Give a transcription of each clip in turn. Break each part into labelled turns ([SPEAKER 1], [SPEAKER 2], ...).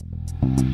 [SPEAKER 1] Thank you.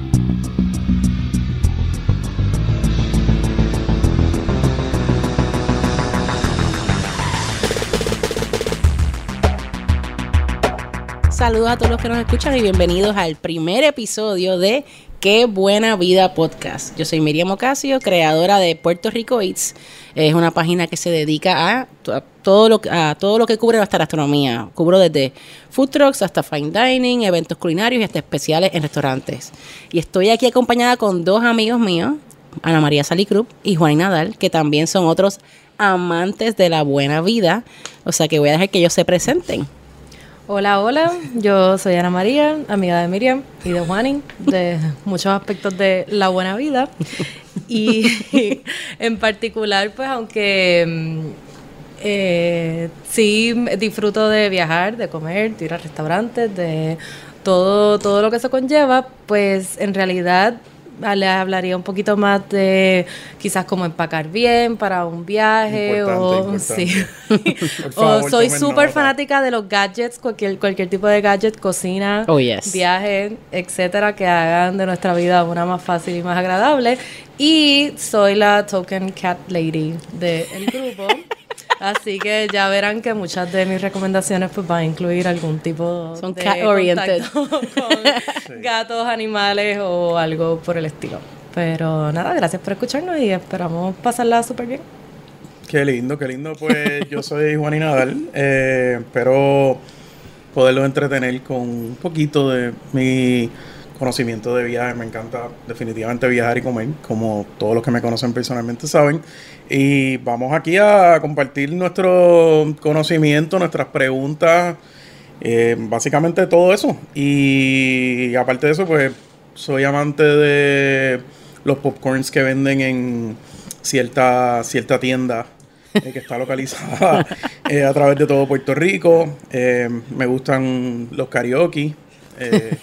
[SPEAKER 1] Saludos a todos los que nos escuchan y bienvenidos al primer episodio de Qué Buena Vida Podcast. Yo soy Miriam Ocasio, creadora de Puerto Rico Eats. Es una página que se dedica a, todo, lo, que cubre nuestra gastronomía. Cubro desde food trucks hasta fine dining, eventos culinarios y hasta especiales en restaurantes. Y estoy aquí acompañada con dos amigos míos, Ana María Salicrup y Juan Nadal, que también son otros amantes de la buena vida. O sea que voy a dejar que ellos se presenten.
[SPEAKER 2] Hola, hola, yo soy Ana María, amiga de Miriam y de Juanín, de muchos aspectos de la buena vida. Y en particular, pues aunque mm, eh, sí disfruto de viajar, de comer, de ir a restaurantes, de todo, todo lo que eso conlleva, pues en realidad le hablaría un poquito más de quizás cómo empacar bien para un viaje o sí. o soy súper fanática de los gadgets, cualquier cualquier tipo de gadget, cocina,
[SPEAKER 1] oh,
[SPEAKER 2] viaje, etcétera, que hagan de nuestra vida una más fácil y más agradable. Y soy la token cat lady del grupo. Así que ya verán que muchas de mis recomendaciones pues van a incluir algún tipo
[SPEAKER 1] Son de cat oriented
[SPEAKER 2] con gatos, animales o algo por el estilo. Pero nada, gracias por escucharnos y esperamos pasarla súper bien.
[SPEAKER 3] Qué lindo, qué lindo. Pues yo soy Juan Nadal. Eh, espero poderlo entretener con un poquito de mi conocimiento de viaje. Me encanta definitivamente viajar y comer, como todos los que me conocen personalmente saben. Y vamos aquí a compartir nuestro conocimiento, nuestras preguntas, eh, básicamente todo eso. Y aparte de eso, pues soy amante de los popcorns que venden en cierta, cierta tienda eh, que está localizada eh, a través de todo Puerto Rico. me gustan los karaoke. Eh,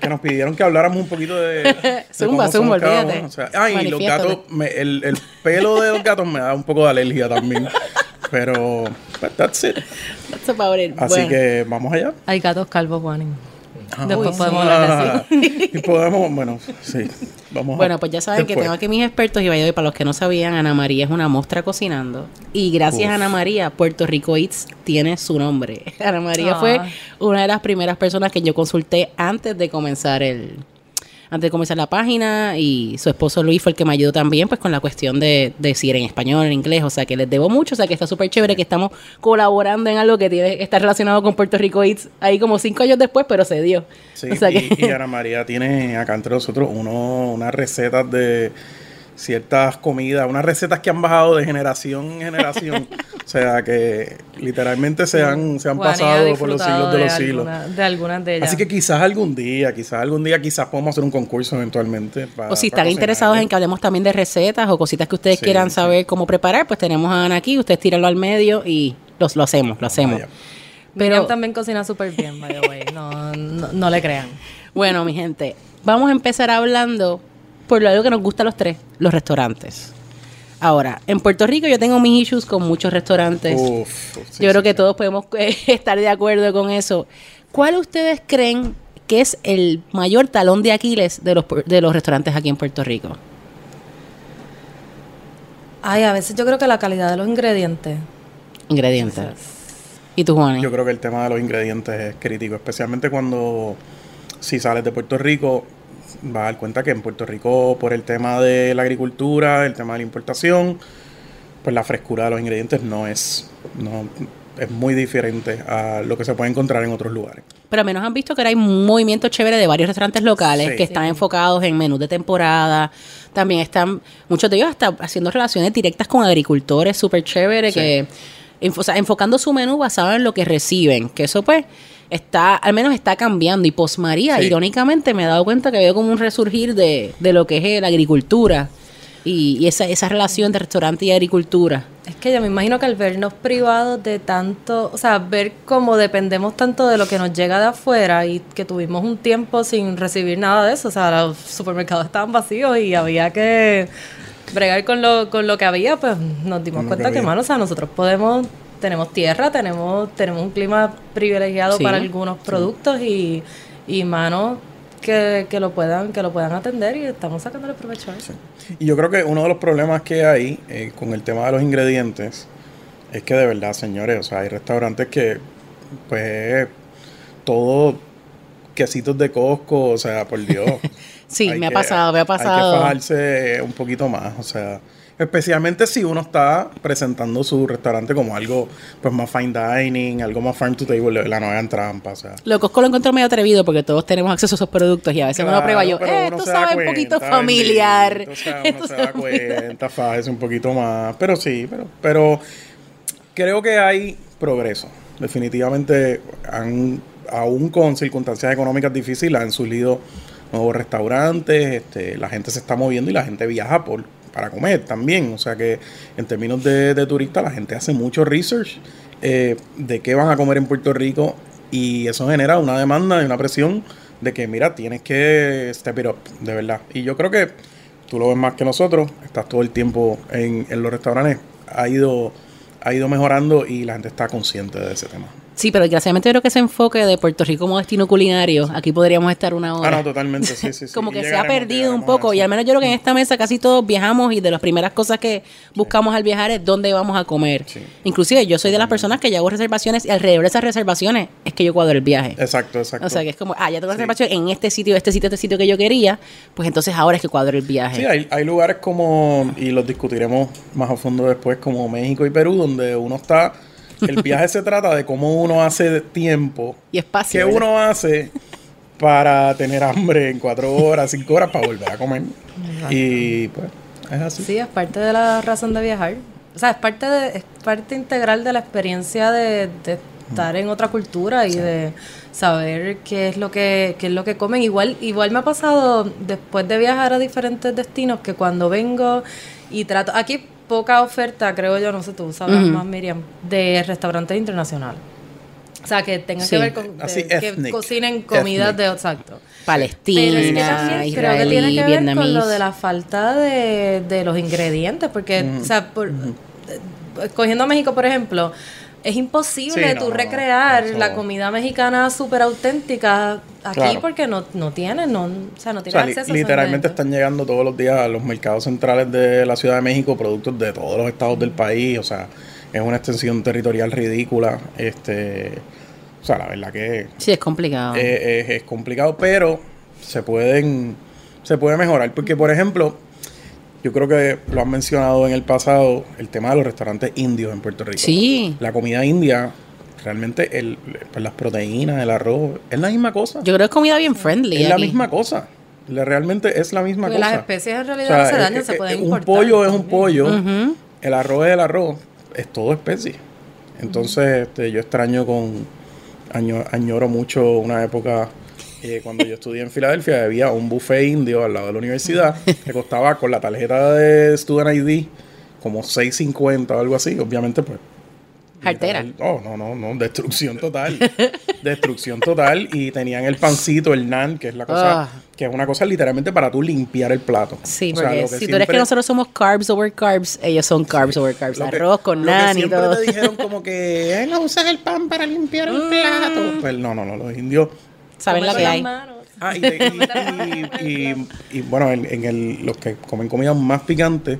[SPEAKER 3] que nos pidieron que habláramos un poquito de.
[SPEAKER 1] zumba, zumba, olvídate.
[SPEAKER 3] O sea, ay, los gatos, el, el, pelo de los gatos me da un poco de alergia también. Pero, but that's it.
[SPEAKER 1] That's about it.
[SPEAKER 3] Así que vamos allá.
[SPEAKER 2] Hay gatos calvos, Juanín.
[SPEAKER 3] Ah, Después podemos hablar de eso. Y podemos, bueno, sí. Vamos
[SPEAKER 1] bueno, pues ya saben que tengo aquí mis expertos y vaya para los que no sabían, Ana María es una mostra cocinando. Y gracias a Ana María, Puerto Rico Eats tiene su nombre. Ana María fue ah. una de las primeras personas que yo consulté antes de comenzar el, antes de comenzar la página y su esposo Luis fue el que me ayudó también pues con la cuestión de, decir en español, en inglés, o sea que les debo mucho, o sea que está súper chévere que estamos colaborando en algo que tiene está relacionado con Puerto Rico Eats ahí como cinco años después, pero se dio.
[SPEAKER 3] Sí, y, Ana María tiene acá entre nosotros uno, unas recetas de ciertas comidas, unas recetas que han bajado de generación en generación. o sea, que literalmente se han, se han pasado por los siglos de, los siglos.
[SPEAKER 2] de algunas de ellas.
[SPEAKER 3] Así que quizás algún día, quizás algún día, quizás podamos hacer un concurso eventualmente.
[SPEAKER 1] o si están interesados en que hablemos también de recetas o cositas que ustedes quieran saber cómo preparar, pues tenemos a Ana aquí, ustedes tírenlo al medio y los, lo hacemos, lo hacemos.
[SPEAKER 2] Pero también cocina súper bien, by the way. no, no le crean.
[SPEAKER 1] Bueno, mi gente, vamos a empezar hablando por algo que nos gusta a los tres, los restaurantes. Ahora, en Puerto Rico yo tengo mis issues con muchos restaurantes. yo creo que todos podemos eh, estar de acuerdo con eso. ¿Cuál ustedes creen que es el mayor talón de Aquiles de los, de los restaurantes aquí en Puerto Rico?
[SPEAKER 2] Ay, a veces yo creo que la calidad de los ingredientes.
[SPEAKER 1] Ingredientes. ¿Y tú, Juan?
[SPEAKER 3] Yo creo que el tema de los ingredientes es crítico, especialmente cuando si sales de Puerto Rico va a dar cuenta que en Puerto Rico, por el tema de la agricultura, el tema de la importación, pues la frescura de los ingredientes no es, no, es muy diferente a lo que se puede encontrar en otros lugares.
[SPEAKER 1] Pero al menos han visto que hay un movimiento chévere de varios restaurantes locales que están enfocados en menús de temporada. También están, muchos de ellos hasta haciendo relaciones directas con agricultores súper chévere, que, o sea, enfocando su menú basado en lo que reciben. Que eso pues está, al menos está cambiando. Y Post María, irónicamente, me he dado cuenta que veo como un resurgir de, de lo que es la agricultura y, esa, esa relación de restaurante y agricultura.
[SPEAKER 2] Es que yo me imagino que al vernos privados de tanto, o sea, ver cómo dependemos tanto de lo que nos llega de afuera y que tuvimos un tiempo sin recibir nada de eso, o sea, los supermercados estaban vacíos y había que bregar con lo, con lo que había, pues nos dimos cuenta que, mano, o sea, nosotros podemos tenemos tierra, tenemos, tenemos un clima privilegiado para algunos productos y, y, mano, que, que lo puedan que lo puedan atender y estamos sacándole provecho a eso.
[SPEAKER 3] Y yo creo que uno de los problemas que hay eh, con el tema de los ingredientes es que de verdad, señores, o sea, hay restaurantes que, pues, todo quesitos de Costco, o sea, por Dios.
[SPEAKER 1] Sí,
[SPEAKER 3] Hay
[SPEAKER 1] me ha
[SPEAKER 3] que-
[SPEAKER 1] pasado, me ha
[SPEAKER 3] Hay
[SPEAKER 1] pasado.
[SPEAKER 3] que fajarse un poquito más, o sea, especialmente si uno está presentando su restaurante como algo, pues, más fine dining, algo más farm to table, la no hagan trampa, o sea.
[SPEAKER 1] Lo Costco lo encuentro medio atrevido porque todos tenemos acceso a esos productos y a veces uno prueba yo, eh, esto sabe un poquito familiar.
[SPEAKER 3] o sea, uno
[SPEAKER 1] Esto
[SPEAKER 3] se da cuenta, fájese un poquito más. Pero sí, pero, pero creo que hay progreso. Definitivamente, han, aún con circunstancias económicas difíciles, han surgido nuevos restaurantes, este, la gente se está moviendo y la gente viaja por para comer también. O sea que en términos de, turista, la gente hace mucho research eh, de qué van a comer en Puerto Rico y eso genera una demanda y una presión de que, mira, tienes que step it up, de verdad. Y yo creo que tú lo ves más que nosotros, estás todo el tiempo en, en los restaurantes, ha ido, ha ido mejorando y la gente está consciente de ese tema.
[SPEAKER 1] Sí, pero desgraciadamente creo que ese enfoque de Puerto Rico como destino culinario, aquí podríamos estar una
[SPEAKER 3] Ah,
[SPEAKER 1] hora.
[SPEAKER 3] no, totalmente, sí, sí, sí.
[SPEAKER 1] como
[SPEAKER 3] Y
[SPEAKER 1] que se ha perdido un poco y al menos yo creo que en esta mesa casi todos viajamos y de las primeras cosas que buscamos al viajar es dónde vamos a comer.
[SPEAKER 3] Sí.
[SPEAKER 1] Inclusive yo soy de las personas que ya hago reservaciones y alrededor de esas reservaciones es que yo cuadro el viaje.
[SPEAKER 3] Exacto, exacto.
[SPEAKER 1] O sea, que es como, ah, ya tengo reservación en este sitio, este sitio, este sitio que yo quería, pues entonces ahora es que cuadro el viaje.
[SPEAKER 3] Sí, hay, hay lugares como, y los discutiremos más a fondo después, como México y Perú, donde uno está, el viaje se trata de cómo uno hace tiempo,
[SPEAKER 1] y espacio.
[SPEAKER 3] qué
[SPEAKER 1] ¿verdad?
[SPEAKER 3] uno hace para tener hambre en cuatro horas, cinco horas, para volver a comer. Y pues, es así.
[SPEAKER 2] Sí, es parte de la razón de viajar. O sea, es parte de, es parte integral de la experiencia de, de estar en otra cultura y de saber qué es lo que qué es lo que comen. Igual igual me ha pasado después de viajar a diferentes destinos que cuando vengo y trato aquí poca oferta, creo yo, no sé tú, sabes más Miriam, de restaurantes internacionales. O sea, que tengan
[SPEAKER 1] Sí.
[SPEAKER 2] que ver con de-
[SPEAKER 3] Así,
[SPEAKER 2] que
[SPEAKER 3] ethnic.
[SPEAKER 2] cocinen comidas
[SPEAKER 3] Ethnic.
[SPEAKER 2] de exacto.
[SPEAKER 1] Palestina,
[SPEAKER 2] Pero es que también creo que tiene
[SPEAKER 1] israelí,
[SPEAKER 2] que ver con lo de la falta de, de los ingredientes, porque, o sea, por, eh, cogiendo a México, por ejemplo, es imposible
[SPEAKER 3] Sí, no,
[SPEAKER 2] tú
[SPEAKER 3] no, no,
[SPEAKER 2] recrear
[SPEAKER 3] eso-
[SPEAKER 2] la comida mexicana súper auténtica aquí
[SPEAKER 3] Claro.
[SPEAKER 2] porque no, no tienen, no, o sea, no
[SPEAKER 3] O
[SPEAKER 2] tienen
[SPEAKER 3] sea, li-
[SPEAKER 2] acceso a esos
[SPEAKER 3] literalmente están llegando todos los días a los mercados centrales de la Ciudad de México productos de todos los estados del país. O sea, es una extensión territorial ridícula. Este, o sea, la verdad que
[SPEAKER 1] Sí, es complicado.
[SPEAKER 3] eh, es, es complicado, pero se pueden se puede mejorar. Porque, por ejemplo, yo creo que lo han mencionado en el pasado, el tema de los restaurantes indios en Puerto Rico.
[SPEAKER 1] sí.
[SPEAKER 3] La comida india, realmente el, pues, las proteínas, el arroz, es la misma cosa.
[SPEAKER 1] Yo creo que es comida bien friendly.
[SPEAKER 3] es la misma cosa. La- realmente es la misma
[SPEAKER 2] Porque
[SPEAKER 3] cosa.
[SPEAKER 2] las especies en
[SPEAKER 3] O
[SPEAKER 2] realidad
[SPEAKER 3] sea,
[SPEAKER 2] no se dañan, se pueden
[SPEAKER 3] un
[SPEAKER 2] importar.
[SPEAKER 3] pollo es un pollo, el arroz es el arroz, es todo especie. Entonces, este, yo extraño con, año- añoro mucho una época eh, cuando yo estudié en Filadelfia, había un buffet indio al lado de la universidad que costaba con la tarjeta de Student ID como 6.50 o algo así. Obviamente, pues.
[SPEAKER 1] Jartera.
[SPEAKER 3] literal, No, no, no, destrucción total. destrucción total. Y tenían el pancito, el nan, que es la cosa,
[SPEAKER 1] Ah.
[SPEAKER 3] que es una cosa literalmente para tú limpiar el plato.
[SPEAKER 1] Sí,
[SPEAKER 3] O sea,
[SPEAKER 1] porque
[SPEAKER 3] lo
[SPEAKER 1] si tú eres
[SPEAKER 3] siempre-
[SPEAKER 1] que nosotros somos carbs over carbs, ellos son carbs over carbs.
[SPEAKER 3] lo que-
[SPEAKER 1] Arroz con
[SPEAKER 3] lo que
[SPEAKER 1] nan y
[SPEAKER 3] siempre
[SPEAKER 1] todo.
[SPEAKER 3] te dijeron como que "Ay, no usas el pan para limpiar el
[SPEAKER 1] Mm.
[SPEAKER 3] plato. Pues no, no, no, los indios.
[SPEAKER 1] Saben la que hay.
[SPEAKER 3] Ah, y, y- y- y- y, bueno, en, en el, los que comen comida más picante,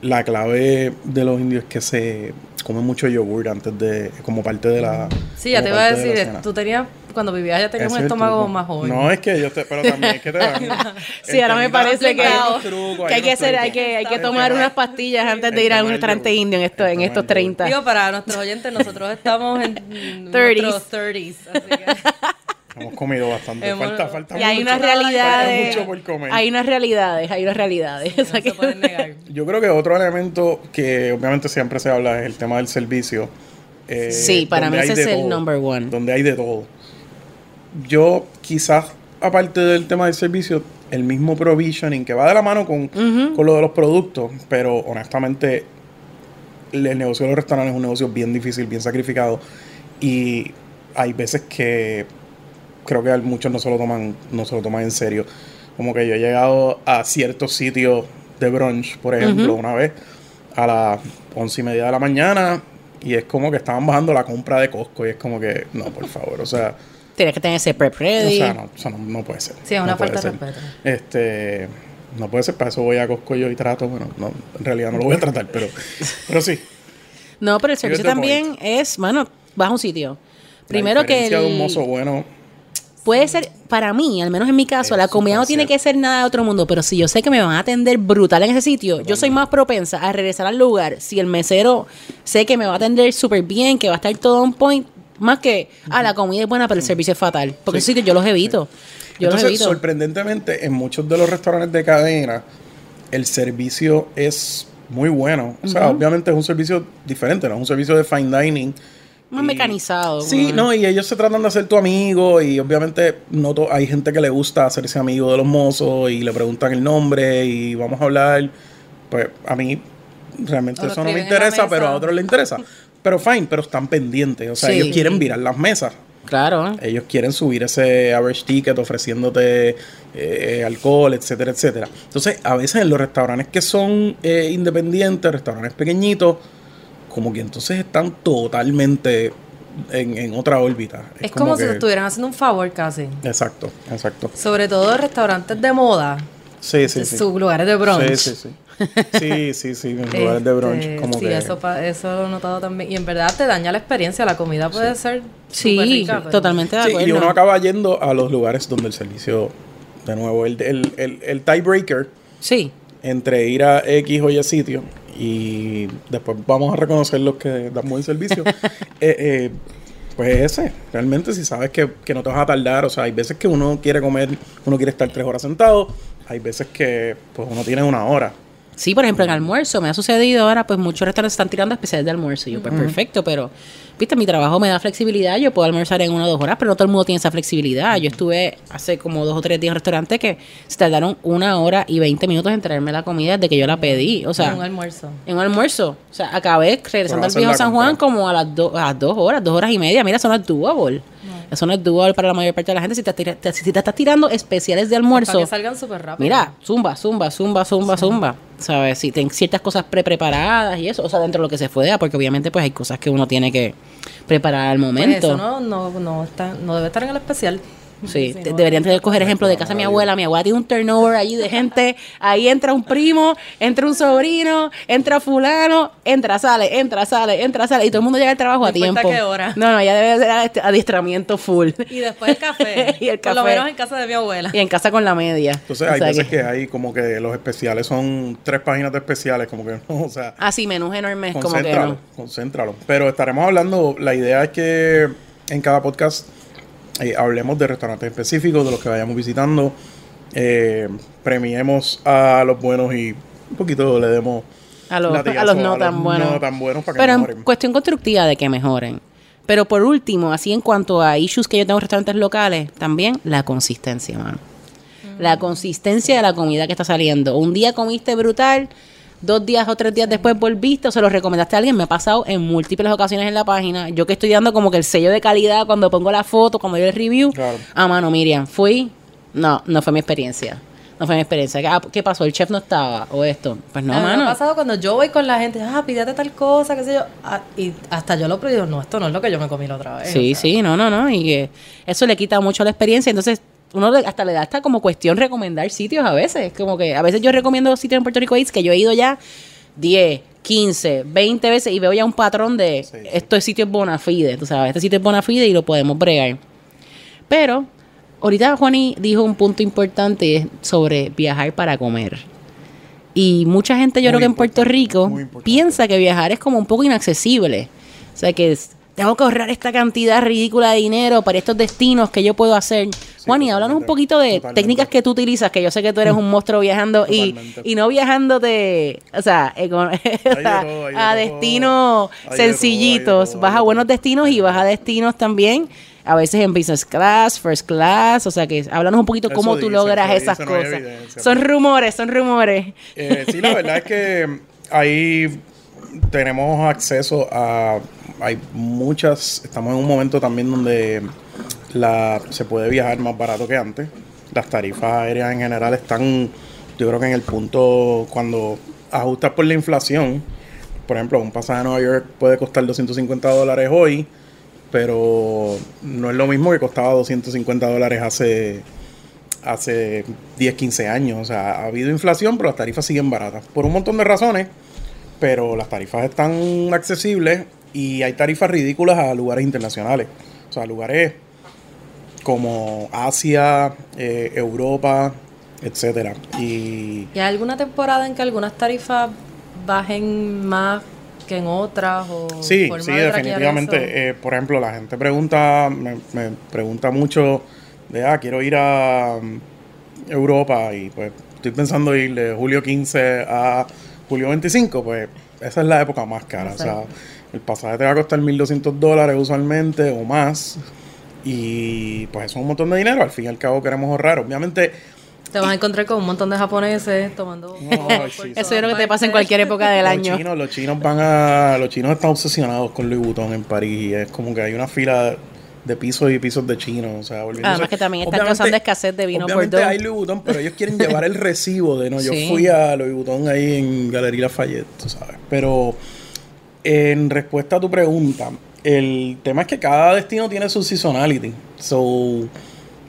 [SPEAKER 3] la clave de los indios es que se come mucho yogur antes de, como parte de la.
[SPEAKER 2] Sí, ya te iba a
[SPEAKER 3] de
[SPEAKER 2] decir,
[SPEAKER 3] cena.
[SPEAKER 2] tú tenías, cuando vivías ya tenías
[SPEAKER 3] Ese
[SPEAKER 2] un estómago
[SPEAKER 3] truco.
[SPEAKER 2] más joven.
[SPEAKER 3] No, es que yo te, pero también es que te dan.
[SPEAKER 1] Sí, ahora me parece que,
[SPEAKER 3] trucos,
[SPEAKER 1] que hay que hacer, hay que, hay que tomar unas pastillas antes
[SPEAKER 3] el
[SPEAKER 1] de ir a un restaurante
[SPEAKER 3] yogur.
[SPEAKER 1] indio en, esto, en estos
[SPEAKER 3] del yogur.
[SPEAKER 1] 30.
[SPEAKER 2] Digo, para nuestros oyentes, nosotros estamos en
[SPEAKER 1] 30s.
[SPEAKER 2] nuestros 30s, así que...
[SPEAKER 3] Hemos comido bastante.
[SPEAKER 2] Hemos-
[SPEAKER 3] falta, falta
[SPEAKER 1] y hay unas
[SPEAKER 3] Falta
[SPEAKER 1] realidades.
[SPEAKER 3] mucho por comer.
[SPEAKER 1] Hay unas realidades, hay unas realidades. O sea
[SPEAKER 2] no
[SPEAKER 1] que-
[SPEAKER 2] se pueden negar.
[SPEAKER 3] Yo creo que otro elemento que obviamente siempre se habla es el tema del servicio. eh,
[SPEAKER 1] Sí, para mí ese es el number one.
[SPEAKER 3] Donde hay de todo. Yo quizás, aparte del tema del servicio, el mismo provisioning que va de la mano con, con lo de los productos, pero honestamente el negocio de los restaurantes es un negocio bien difícil, bien sacrificado y hay veces que creo que muchos no se lo toman, no se lo toman en serio. Como que yo he llegado a ciertos sitios de brunch, por ejemplo, una vez a las once y media de la mañana y es como que estaban bajando la compra de Costco y es como que, no, por favor, o sea,
[SPEAKER 1] Tienes que tener ese prep
[SPEAKER 3] O
[SPEAKER 1] ready.
[SPEAKER 3] sea, no, eso no, no puede ser.
[SPEAKER 2] Sí, es una
[SPEAKER 3] No
[SPEAKER 2] falta de respeto.
[SPEAKER 3] Este, no puede ser, para eso voy a Costco yo y trato. Bueno, no, en realidad no lo voy a tratar, pero, pero sí.
[SPEAKER 1] No, pero el servicio también es, mano, vas a un sitio. Primero
[SPEAKER 3] la
[SPEAKER 1] que
[SPEAKER 3] diferencia de un
[SPEAKER 1] el-
[SPEAKER 3] mozo bueno,
[SPEAKER 1] puede ser, para mí, al menos en mi caso, la comida no tiene que ser nada de otro mundo, pero si yo sé que me van a atender brutal en ese sitio, yo soy más propensa a regresar al lugar si el mesero sé que me va a atender súper bien, que va a estar todo on point, más que, ah, la comida es buena, pero el servicio es fatal. Porque esos sitios yo los evito. Yo los
[SPEAKER 3] Entonces,
[SPEAKER 1] evito.
[SPEAKER 3] sorprendentemente, en muchos de los restaurantes de cadena, el servicio es muy bueno. O sea, obviamente es un servicio diferente, no es un servicio de fine dining.
[SPEAKER 1] Más
[SPEAKER 3] Y-
[SPEAKER 1] mecanizado.
[SPEAKER 3] Sí, no, y ellos se tratan de hacer tu amigo y obviamente no hay gente que le gusta hacerse amigo de los mozos y le preguntan el nombre y vamos a hablar. Pues a mí realmente eso no me interesa, pero a otros les interesa. Pero fine, pero están pendientes. O sea,
[SPEAKER 1] Sí.
[SPEAKER 3] ellos quieren virar las mesas.
[SPEAKER 1] Claro.
[SPEAKER 3] Ellos quieren subir ese average ticket ofreciéndote eh, alcohol, etcétera, etcétera. Entonces, a veces en los restaurantes que son eh, independientes, restaurantes pequeñitos, como que entonces están totalmente en, en otra órbita.
[SPEAKER 2] Es como, si
[SPEAKER 3] que-
[SPEAKER 2] te estuvieran haciendo un favor casi.
[SPEAKER 3] Exacto, exacto.
[SPEAKER 2] Sobre todo restaurantes de moda,
[SPEAKER 3] Sí, sí, sí.
[SPEAKER 2] sus lugares de brunch.
[SPEAKER 3] Sí, sí, sí. Sí, sí, sí, en lugares de brunch.
[SPEAKER 2] Este,
[SPEAKER 3] Como
[SPEAKER 2] sí,
[SPEAKER 3] que...
[SPEAKER 2] eso, pa- eso lo he notado también. Y en verdad te daña la experiencia. La comida puede ser
[SPEAKER 1] Sí,
[SPEAKER 2] rica, pero-
[SPEAKER 1] totalmente de
[SPEAKER 3] Sí,
[SPEAKER 1] acuerdo.
[SPEAKER 3] y uno acaba yendo a los lugares donde el servicio, de nuevo, el, el, el, el tiebreaker
[SPEAKER 1] Sí.
[SPEAKER 3] entre ir a X o Y sitio y después vamos a reconocer los que dan buen servicio. eh, eh, pues ese, realmente si sabes que, que no te vas a tardar, o sea, hay veces que uno quiere comer, uno quiere estar tres horas sentado, hay veces que pues uno tiene una hora.
[SPEAKER 1] Sí, por ejemplo, en almuerzo me ha sucedido ahora, pues muchos restaurantes están tirando especiales de almuerzo. Y yo, pues perfecto, pero, viste, mi trabajo me da flexibilidad. Yo puedo almorzar en una o dos horas, pero no todo el mundo tiene esa flexibilidad. Yo estuve hace como dos o tres días en restaurante que se tardaron una hora y veinte minutos en traerme la comida desde que yo la pedí. O sea,
[SPEAKER 2] un almuerzo.
[SPEAKER 1] en un almuerzo. O sea, acabé regresando al viejo San Juan
[SPEAKER 3] compra.
[SPEAKER 1] como a las, do- a las dos horas, dos horas y media. Mira, eso no es doable. Eso no es doable para la mayor parte de la gente. Si te, tira- te- si te estás tirando especiales de almuerzo.
[SPEAKER 2] Para que salgan súper rápido.
[SPEAKER 1] Mira, zumba, zumba, zumba, zumba, zumba. ¿Sabes? Si ten ciertas cosas pre-preparadas y eso. O sea, dentro de lo que se pueda, porque obviamente pues hay cosas que uno tiene que preparar al
[SPEAKER 2] Pues
[SPEAKER 1] momento.
[SPEAKER 2] eso no, no, no, está, no debe estar en el especial.
[SPEAKER 1] Sí, deberían tener que coger ejemplo de casa de mi abuela. Mi abuela tiene un turnover allí de gente. Ahí entra un primo, entra un sobrino, entra fulano, entra, sale, entra, sale, entra, sale. Y todo el mundo llega al trabajo
[SPEAKER 2] No
[SPEAKER 1] a tiempo.
[SPEAKER 2] qué hora.
[SPEAKER 1] No, no, ya debe ser adiestramiento full.
[SPEAKER 2] Y después el café.
[SPEAKER 1] Y el
[SPEAKER 2] Por lo
[SPEAKER 1] café.
[SPEAKER 2] menos en casa de mi abuela.
[SPEAKER 1] Y en casa con la media.
[SPEAKER 3] Entonces
[SPEAKER 1] O
[SPEAKER 3] hay
[SPEAKER 1] sea
[SPEAKER 3] veces que... hay como que los especiales son tres páginas de especiales, como que no, o sea...
[SPEAKER 1] Ah, sí, menús enormes, como que
[SPEAKER 3] Concéntralo,
[SPEAKER 1] no.
[SPEAKER 3] concéntralo. Pero estaremos hablando, la idea es que en cada podcast eh, hablemos de restaurantes específicos, de los que vayamos visitando, eh, premiemos a los buenos y un poquito le demos
[SPEAKER 1] A los,
[SPEAKER 3] latigazo
[SPEAKER 1] a los no tan buenos.
[SPEAKER 3] no tan buenos para que
[SPEAKER 1] Pero en cuestión constructiva de que mejoren. Pero por último, así en cuanto a issues que yo tengo en restaurantes locales, también la consistencia, mano. La consistencia de la comida que está saliendo. Un día comiste brutal, dos días o tres días después volviste o se lo recomendaste a alguien. Me ha pasado en múltiples ocasiones en la página. Yo que estoy dando como que el sello de calidad cuando pongo la foto, cuando doy el review.
[SPEAKER 3] Claro.
[SPEAKER 1] Ah, mano, Miriam, fui. No, no fue mi experiencia. No fue mi experiencia. Ah, ¿Qué pasó? ¿El chef no estaba? ¿O esto? Pues no,
[SPEAKER 2] a mí
[SPEAKER 1] mano.
[SPEAKER 2] me ha pasado cuando yo voy con la gente, ah, pídate tal cosa, qué sé yo. Ah, y hasta yo lo pedí, no, esto no es lo que yo me comí la otra vez.
[SPEAKER 1] Sí,
[SPEAKER 2] o sea.
[SPEAKER 1] sí, no, no, no. Y que eso le quita mucho la experiencia. Entonces, uno le- hasta le da hasta como cuestión recomendar sitios a veces. Como que a veces yo recomiendo sitios en Puerto Rico Eats que yo he ido ya 10, 15, 20 veces y veo ya un patrón de
[SPEAKER 3] Sí, sí.
[SPEAKER 1] esto es sitio bona fide. Tú sabes, este sitio es bona fide y lo podemos bregar. Pero, ahorita Juani dijo un punto importante sobre viajar para comer. Y mucha gente, yo
[SPEAKER 3] Muy
[SPEAKER 1] creo que en Puerto Rico, piensa que viajar es como un poco inaccesible. O sea, que es- tengo que ahorrar esta cantidad ridícula de dinero para estos destinos que yo puedo hacer. Juan, y háblanos un poquito de
[SPEAKER 3] totalmente.
[SPEAKER 1] técnicas que tú utilizas, que yo sé que tú eres un monstruo viajando y, y no viajándote, o sea,
[SPEAKER 3] todo, de
[SPEAKER 1] a destinos sencillitos.
[SPEAKER 3] todo,
[SPEAKER 1] vas a buenos destinos y vas a destinos también, a veces en business class, first class, o sea que háblanos un poquito
[SPEAKER 3] Eso
[SPEAKER 1] cómo tú logras
[SPEAKER 3] eso
[SPEAKER 1] esas
[SPEAKER 3] no
[SPEAKER 1] cosas.
[SPEAKER 3] evidencia,
[SPEAKER 1] son rumores, son rumores.
[SPEAKER 3] Eh, sí, la verdad es que ahí tenemos acceso a. Hay muchas. Estamos en un momento también donde se puede viajar más barato que antes. Las tarifas aéreas en general están, yo creo que en el punto cuando ajustas por la inflación. Por ejemplo, un pasaje a Nueva York puede costar 250 dólares hoy pero no es lo mismo que costaba 250 dólares hace, hace 10, 15 años. O sea, ha habido inflación, pero las tarifas siguen baratas. Por un montón de razones, pero las tarifas están accesibles y hay tarifas ridículas a lugares internacionales. O sea, lugares como Asia, eh, Europa, etcétera. Y,
[SPEAKER 2] ¿Y hay alguna temporada en que algunas tarifas bajen más que en otras? O
[SPEAKER 3] sí, sí,
[SPEAKER 2] de
[SPEAKER 3] definitivamente. Eh, por ejemplo, la gente pregunta, me, me pregunta mucho de, ah, quiero ir a mm, Europa y pues estoy pensando ir de julio 15 a julio 25, pues esa es la época más cara. O sea, el pasaje te va a costar 1.200 dólares usualmente o más. Y pues eso es un montón de dinero. Al fin y al cabo queremos ahorrar. Obviamente
[SPEAKER 2] Te vas a encontrar con un montón de japoneses tomando...
[SPEAKER 3] No,
[SPEAKER 2] fotos
[SPEAKER 3] sí.
[SPEAKER 2] por
[SPEAKER 1] Eso yo creo que te pasa en cualquier época del
[SPEAKER 3] los
[SPEAKER 1] año.
[SPEAKER 3] chinos, los chinos van a. Los chinos están obsesionados con Louis Vuitton en París. Y es como que hay una fila de pisos y pisos de chinos. O sea,
[SPEAKER 1] Además que también están causando escasez de vino
[SPEAKER 3] Obviamente
[SPEAKER 1] Bordeaux.
[SPEAKER 3] hay Louis Vuitton, pero ellos quieren llevar el recibo de no. Yo
[SPEAKER 1] Sí.
[SPEAKER 3] fui a Louis Vuitton ahí en Galería Lafayette, tú sabes. Pero en respuesta a tu pregunta, el tema es que cada destino tiene su seasonality. So,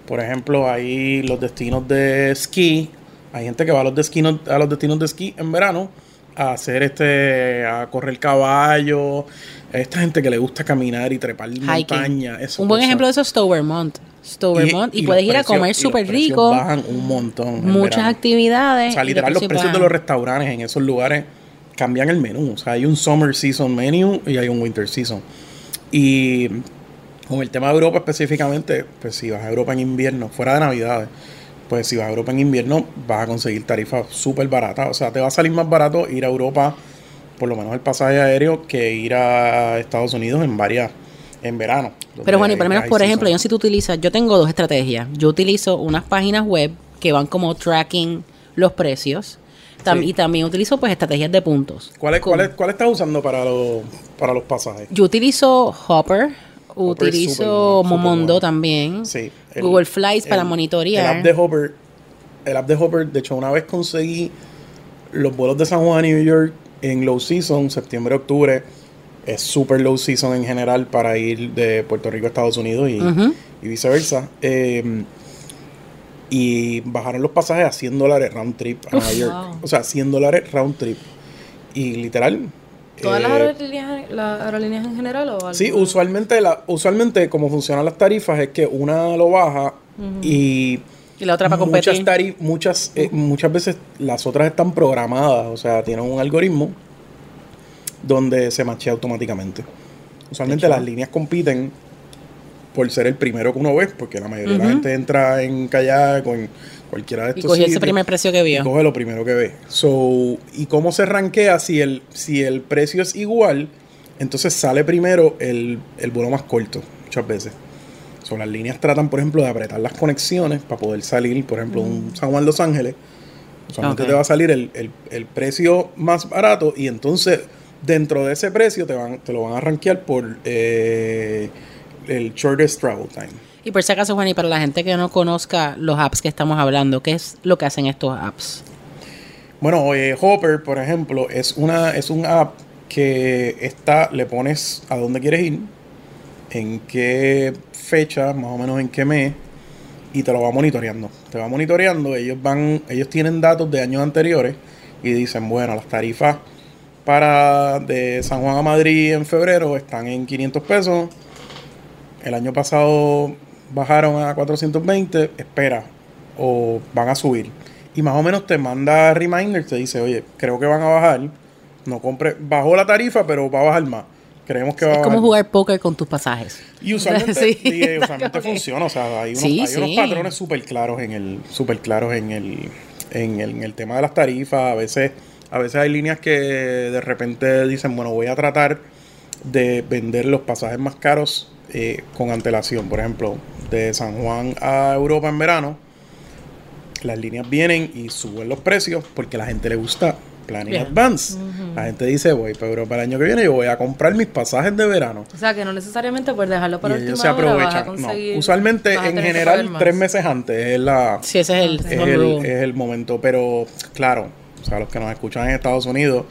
[SPEAKER 3] por ejemplo, hay los destinos de esquí. Hay gente que va a los destinos, a los destinos de esquí en verano a hacer este, a correr caballo. Esta gente que le gusta caminar y trepar
[SPEAKER 1] Hiking.
[SPEAKER 3] montaña.
[SPEAKER 1] Un buen
[SPEAKER 3] cosa.
[SPEAKER 1] ejemplo de eso es Stowe Vermont. Stowe Vermont. Y,
[SPEAKER 3] los
[SPEAKER 1] puedes ir a comer
[SPEAKER 3] y
[SPEAKER 1] súper rico.
[SPEAKER 3] Bajan un montón.
[SPEAKER 1] Muchas
[SPEAKER 3] verano.
[SPEAKER 1] actividades.
[SPEAKER 3] O sea,
[SPEAKER 1] y
[SPEAKER 3] literal, los
[SPEAKER 1] precios
[SPEAKER 3] de los restaurantes en esos lugares cambian el menú. O sea, hay un summer season menu y hay un winter season. Y con el tema de Europa específicamente, pues si vas a Europa en invierno, fuera de Navidades, pues si vas a Europa en invierno vas a conseguir tarifas súper baratas. O sea, te va a salir más barato ir a Europa, por lo menos el pasaje aéreo, que ir a Estados Unidos en varias, en verano.
[SPEAKER 1] Pero bueno, y por lo menos, por ejemplo, yo si tú utilizas, yo tengo dos estrategias. Yo utilizo unas páginas web que van como tracking los precios. Tam-
[SPEAKER 3] Sí.
[SPEAKER 1] Y también utilizo pues estrategias de puntos.
[SPEAKER 3] ¿Cuál, es,
[SPEAKER 1] Como-
[SPEAKER 3] cuál, es- cuál estás usando para, los para los pasajes?
[SPEAKER 1] Yo utilizo Hopper, utilizo
[SPEAKER 3] súper
[SPEAKER 1] Momondo también.
[SPEAKER 3] Sí. el-
[SPEAKER 1] Google Flights para monitorear.
[SPEAKER 3] El app de Hopper. El app de Hopper, de hecho, una vez conseguí los vuelos de San Juan a New York en low season, septiembre, octubre. Es super low season en general para ir de Puerto Rico a Estados Unidos y, y viceversa. Eh, y bajaron los pasajes a 100 dólares round trip a Nueva York.
[SPEAKER 2] wow.
[SPEAKER 3] O sea, 100 dólares round trip. Y literal.
[SPEAKER 2] ¿Todas las
[SPEAKER 3] eh,
[SPEAKER 2] aerolíneas, las aerolíneas en general o
[SPEAKER 3] Sí,
[SPEAKER 2] alguna?
[SPEAKER 3] usualmente, la, usualmente como funcionan las tarifas es que una lo baja y
[SPEAKER 1] Y la otra para
[SPEAKER 3] muchas,
[SPEAKER 1] competir.
[SPEAKER 3] tarif- muchas, eh, muchas veces las otras están programadas, o sea, tienen un algoritmo donde se machea automáticamente. Usualmente las líneas compiten por ser el primero que uno ve, porque la mayoría de la gente entra en kayak o en cualquiera de
[SPEAKER 1] Y
[SPEAKER 3] estos
[SPEAKER 1] cogió ese
[SPEAKER 3] sitios
[SPEAKER 1] primer precio que
[SPEAKER 3] y
[SPEAKER 1] vio.
[SPEAKER 3] coge lo primero que ve. So, ¿y cómo se rankea si el, si el precio es igual? Entonces sale primero el, el vuelo más corto, muchas veces. So, las líneas tratan, por ejemplo, de apretar las conexiones para poder salir, por ejemplo, un San Juan Los Ángeles. Solamente te va a salir el, el- el precio más barato y entonces dentro de ese precio te, van, te lo van a rankear por eh, el shortest travel time.
[SPEAKER 1] Y por si acaso, Juan, y para la gente que no conozca los apps que estamos hablando, ¿qué es lo que hacen estos apps?
[SPEAKER 3] Bueno, eh, Hopper, por ejemplo, es una es un app que está, le pones a dónde quieres ir, en qué fecha, más o menos en qué mes, y te lo va monitoreando. Te va monitoreando, ellos van, ellos tienen datos de años anteriores y dicen, bueno, las tarifas para de San Juan a Madrid en febrero están en 500 pesos. El año pasado bajaron a 420, espera, o van a subir. Y más o menos te manda reminder, te dice, oye, creo que van a bajar. No compre, bajó la tarifa, pero va a bajar más. Creemos que va
[SPEAKER 1] Es
[SPEAKER 3] a
[SPEAKER 1] como
[SPEAKER 3] bajar.
[SPEAKER 1] jugar póker con tus pasajes.
[SPEAKER 3] Y usualmente,
[SPEAKER 1] Sí.
[SPEAKER 3] eh, usualmente funciona, o sea, hay unos, hay patrones súper claros en el, súper claros en el, en el, en el tema de las tarifas. A veces, a veces hay líneas que de repente dicen, bueno, voy a tratar de vender los pasajes más caros eh, con antelación. Por ejemplo, de San Juan a Europa en verano, las líneas vienen y suben los precios porque a la gente le gusta plan in
[SPEAKER 1] Bien.
[SPEAKER 3] advance. La gente dice, voy para Europa el año que viene, yo voy a comprar mis pasajes de verano.
[SPEAKER 2] O sea, que no necesariamente por dejarlo para
[SPEAKER 3] Y
[SPEAKER 2] última
[SPEAKER 3] ellos se
[SPEAKER 2] hora vas a
[SPEAKER 3] aprovechan. No, usualmente
[SPEAKER 2] vas a
[SPEAKER 3] en general tres meses antes es la
[SPEAKER 1] Sí, ese es el,
[SPEAKER 3] es el, es el momento. Pero claro, o sea, los que nos escuchan en Estados Unidos,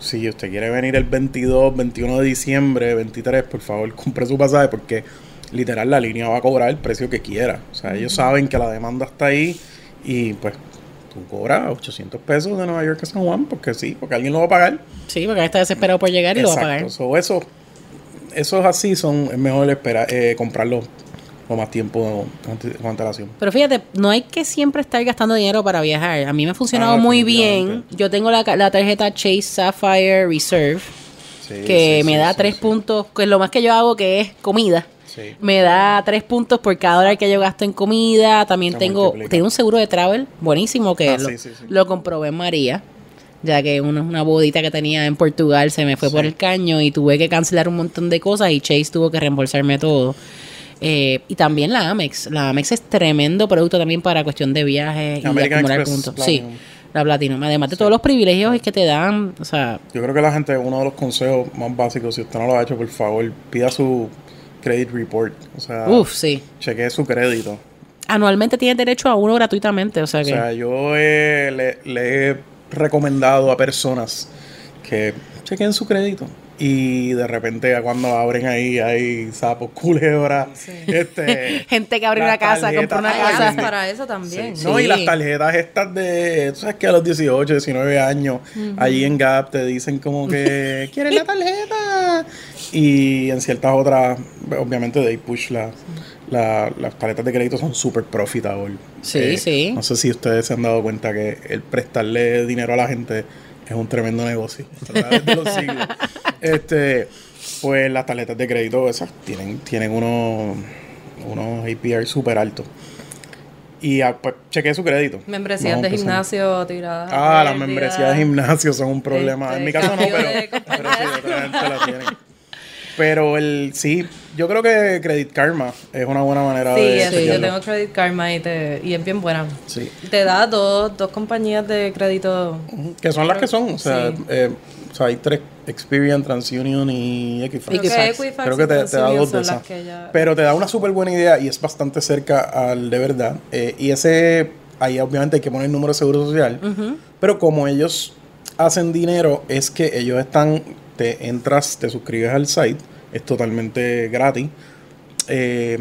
[SPEAKER 3] si usted quiere venir el 22, 21 de diciembre, 23, por favor, compre su pasaje porque literal la línea va a cobrar el precio que quiera. O sea, ellos saben que la demanda está ahí y pues tú cobras 800 pesos de Nueva York a San Juan porque sí, porque alguien lo va a pagar.
[SPEAKER 1] Sí, porque está desesperado por llegar y lo va a pagar.
[SPEAKER 3] So, eso, esos así son, es mejor esperar, eh, comprarlo con más tiempo con antelación.
[SPEAKER 1] Pero fíjate, no hay que siempre estar gastando dinero para viajar. A mí me ha funcionado ah, muy bien. Yo tengo la, la, tarjeta Chase Sapphire Reserve, que me da tres puntos, que es lo más que yo hago que es comida. Me da tres puntos por cada dólar que yo gasto en comida. También tengo, tengo un seguro de travel buenísimo que ah, lo, lo, comprobé en María. Ya que una, una bodita que tenía en Portugal se me fue por el caño y tuve que cancelar un montón de cosas y Chase tuvo que reembolsarme todo. Eh, y también la Amex. La Amex es tremendo producto también para cuestión de viajes y acumular puntos. Sí, la Platinum. Además de todos los privilegios que te dan, o sea...
[SPEAKER 3] Yo creo que la gente, uno de los consejos más básicos, si usted no lo ha hecho, por favor, pida su credit report. O sea,
[SPEAKER 1] Uf, sí.
[SPEAKER 3] chequee su crédito.
[SPEAKER 1] Anualmente tiene derecho a uno gratuitamente, o sea que...
[SPEAKER 3] O sea, yo le, le he recomendado a personas que chequen su crédito y de repente cuando abren ahí hay sapos, culebras, este,
[SPEAKER 1] gente que abre una casa, compra una casa
[SPEAKER 2] para eso también.
[SPEAKER 3] No, y las tarjetas estas de, tú sabes que a los 18, 19 años, allí en Gap te dicen como que ¿quieres la tarjeta? Y en ciertas otras, obviamente de push la, las tarjetas de crédito son súper profitables.
[SPEAKER 1] Sí, eh, sí.
[SPEAKER 3] No sé si ustedes se han dado cuenta que el prestarle dinero a la gente es un tremendo negocio. De los siglos. este, pues las tarjetas de crédito esas tienen, tienen unos, unos APR súper altos. Y ah, pues chequeé su crédito.
[SPEAKER 2] Membresías de gimnasio tiradas.
[SPEAKER 3] Ah, las membresías de gimnasio son un problema. en mi caso no, pero, sí, la. Pero el sí, yo creo que Credit Karma es una buena manera de.
[SPEAKER 2] Sí, yo tengo Credit Karma y, te, y es bien buena. Sí. Te da dos, dos compañías de crédito.
[SPEAKER 3] Que son las que son. O sea, eh, o sea hay tres: Experian, TransUnion y Equifax. Creo que, te, da dos de esas. Pero te da una súper buena idea y es bastante cerca al de verdad. Eh, y ese, ahí obviamente hay que poner el número de seguro social. Pero como ellos hacen dinero, es que ellos están te entras, te suscribes al site, es totalmente gratis. Eh,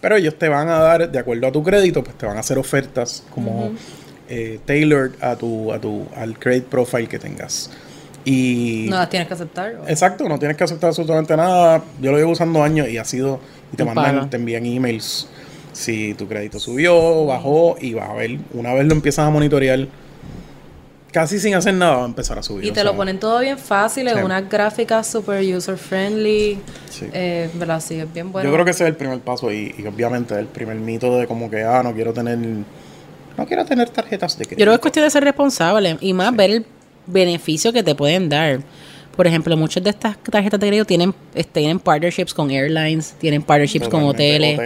[SPEAKER 3] pero ellos te van a dar, de acuerdo a tu crédito, pues te van a hacer ofertas como eh, tailored a tu, a tu, al credit profile que tengas. Y
[SPEAKER 2] no las tienes que aceptar.
[SPEAKER 3] Exacto, no tienes que aceptar absolutamente nada. Yo lo llevo usando años y ha sido, y te mandan, te envían emails si tu crédito subió, bajó, y vas a ver, una vez lo empiezas a monitorear casi sin hacer nada va a empezar a subir.
[SPEAKER 2] Y te lo ponen todo bien fácil, en unas gráficas super user friendly. Sí. Eh, ¿Verdad? Sí, es bien bueno.
[SPEAKER 3] Yo creo que ese es el primer paso y, obviamente el primer mito de como que, ah, no quiero tener, no quiero tener tarjetas de crédito.
[SPEAKER 1] Yo creo que es cuestión de ser responsable y más ver el beneficio que te pueden dar. Por ejemplo, muchas de estas tarjetas de crédito tienen, tienen partnerships con airlines, tienen partnerships con hoteles.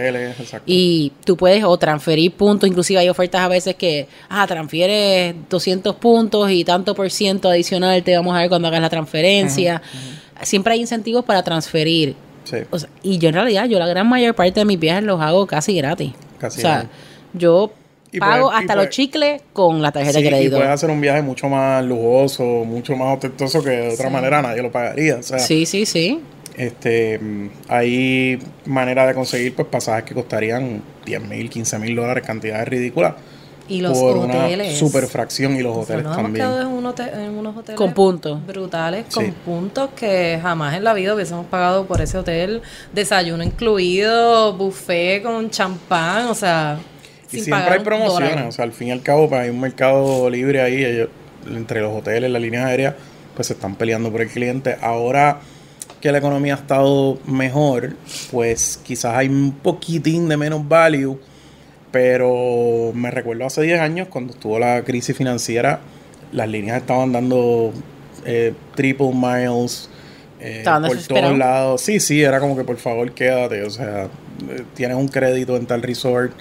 [SPEAKER 1] y tú puedes o transferir puntos, inclusive hay ofertas a veces que, ah, transfieres 200 puntos y tanto por ciento adicional te vamos a ver cuando hagas la transferencia. Siempre hay incentivos para transferir. y yo en realidad, yo la gran mayor parte de mis viajes los hago casi gratis. Casi o sea, yo Pago hasta los chicles con la tarjeta de crédito.
[SPEAKER 3] Y puedes hacer un viaje mucho más lujoso, mucho más ostentoso que de otra manera nadie lo pagaría.
[SPEAKER 1] sí, sí, sí.
[SPEAKER 3] Este, hay manera de conseguir pues pasajes que costarían 10 mil, 15 mil dólares, cantidades ridículas.
[SPEAKER 2] Y los por hoteles.
[SPEAKER 3] Una superfracción y los hoteles nos también.
[SPEAKER 2] Hemos quedado en, un hotel, en unos hoteles
[SPEAKER 1] con puntos
[SPEAKER 2] brutales, con puntos que jamás en la vida hubiésemos pagado por ese hotel. Desayuno incluido, buffet con champán, o sea.
[SPEAKER 3] Y siempre hay promociones, o sea, al fin y al cabo pues, hay un mercado libre ahí, entre los hoteles, las líneas aéreas, pues se están peleando por el cliente. Ahora que la economía ha estado mejor, pues quizás hay un poquitín de menos value, pero me recuerdo hace 10 años cuando estuvo la crisis financiera, las líneas estaban dando eh, triple miles. Eh, por todos lados. Sí, sí, era como que por favor quédate, o sea, eh, tienes un crédito en tal resort,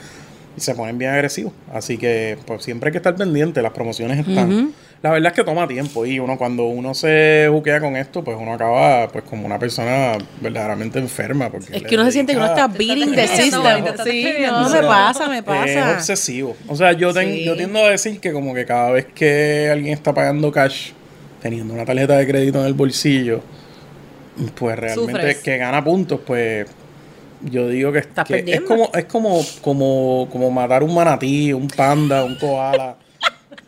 [SPEAKER 3] y se ponen bien agresivos. Así que pues siempre hay que estar pendiente, las promociones están. La verdad es que toma tiempo y uno cuando uno se buquea con esto, pues uno acaba pues como una persona verdaderamente enferma. Porque
[SPEAKER 1] es que uno se siente que uno está beating the system. Sí, no, me pasa, me pasa.
[SPEAKER 3] Es obsesivo. O sea, yo, yo tiendo a decir que como que cada vez que alguien está pagando cash, teniendo una tarjeta de crédito en el bolsillo, pues realmente
[SPEAKER 2] Sufres.
[SPEAKER 3] que gana puntos, pues yo digo que,
[SPEAKER 1] Estás
[SPEAKER 3] que es como es como como como matar un manatí, un panda, un koala.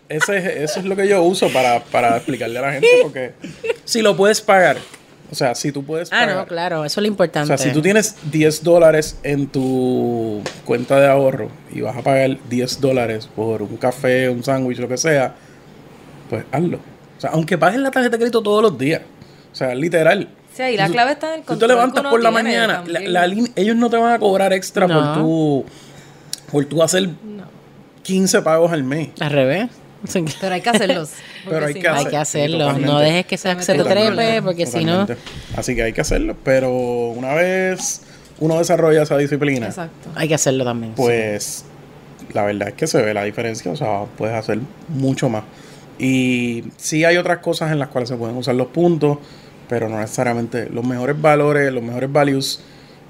[SPEAKER 3] Ese, es- eso es lo que yo uso para, para explicarle a la gente porque si lo puedes pagar, o sea, si tú puedes
[SPEAKER 1] Ah,
[SPEAKER 3] pagar,
[SPEAKER 1] no, claro, eso es lo
[SPEAKER 3] o
[SPEAKER 1] importante.
[SPEAKER 3] sea, si tú tienes 10 dólares en tu cuenta de ahorro y vas a pagar 10 dólares por un café, un sándwich, lo que sea, pues hazlo. O sea, aunque pagues la tarjeta de crédito todos los días. O sea, literal.
[SPEAKER 2] Sí, ahí la
[SPEAKER 3] Tú-
[SPEAKER 2] clave está en el
[SPEAKER 3] Tú te
[SPEAKER 2] control que
[SPEAKER 3] levantas por la mañana, la, la ellos no te van a cobrar extra
[SPEAKER 1] No.
[SPEAKER 3] por tu por tu hacer 15 pagos al mes.
[SPEAKER 1] Al revés.
[SPEAKER 2] Pero hay que hacerlos.
[SPEAKER 3] Pero hay
[SPEAKER 2] si
[SPEAKER 3] que
[SPEAKER 2] no-
[SPEAKER 1] Hay
[SPEAKER 3] hacer-
[SPEAKER 1] que hacerlo.
[SPEAKER 3] totalmente.
[SPEAKER 1] No dejes que se, se te trepe, porque si no.
[SPEAKER 3] Así que hay que hacerlo. Pero una vez uno desarrolla esa disciplina,
[SPEAKER 2] Exacto.
[SPEAKER 1] Hay que hacerlo también. sí.
[SPEAKER 3] pues la verdad es que se ve la diferencia, o sea, puedes hacer mucho más. Y sí hay otras cosas en las cuales se pueden usar los puntos, pero no necesariamente los mejores valores, los mejores values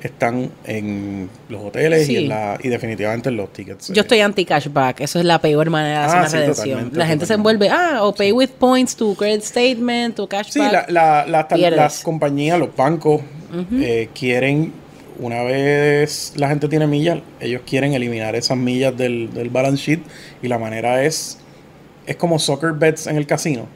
[SPEAKER 3] están en los hoteles
[SPEAKER 1] Sí.
[SPEAKER 3] y, en la, y definitivamente en los tickets.
[SPEAKER 1] Yo estoy anti-cashback. Eso es la peor manera de hacer
[SPEAKER 3] Ah,
[SPEAKER 1] una
[SPEAKER 3] sí,
[SPEAKER 1] redención.
[SPEAKER 3] totalmente,
[SPEAKER 1] la gente se envuelve, ah, o pay with points, tu credit statement, tu cashback.
[SPEAKER 3] Sí, la- la- las compañías, los bancos eh, quieren, una vez la gente tiene millas, ellos quieren eliminar esas millas del, del balance sheet y la manera es, es como soccer bets en el casino.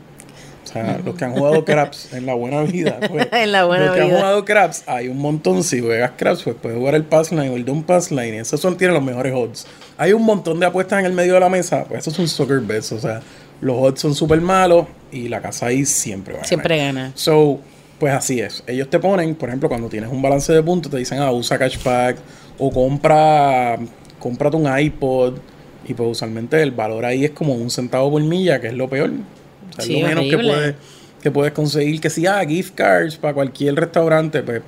[SPEAKER 3] O sea, los que han jugado craps en la buena vida. pues,
[SPEAKER 1] En la buena
[SPEAKER 3] los que
[SPEAKER 1] vida.
[SPEAKER 3] han jugado craps, hay un montón. Si juegas craps, pues puedes jugar el pass line o el down pass line. Esos son, tienen los mejores odds. Hay un montón de apuestas en el medio de la mesa. Pues esos son soccer bets. O sea, los odds son súper malos y la casa ahí siempre va a ganar.
[SPEAKER 1] Siempre gana.
[SPEAKER 3] So, pues así es. Ellos te ponen, por ejemplo, cuando tienes un balance de puntos, te dicen, ah, usa cashback o compra, cómprate un iPod. Y pues usualmente el valor ahí es como un centavo por milla, que es lo peor. O sea,
[SPEAKER 1] Sí,
[SPEAKER 3] es lo menos que puedes, que puedes conseguir. Que si, ah, gift cards para cualquier restaurante, pues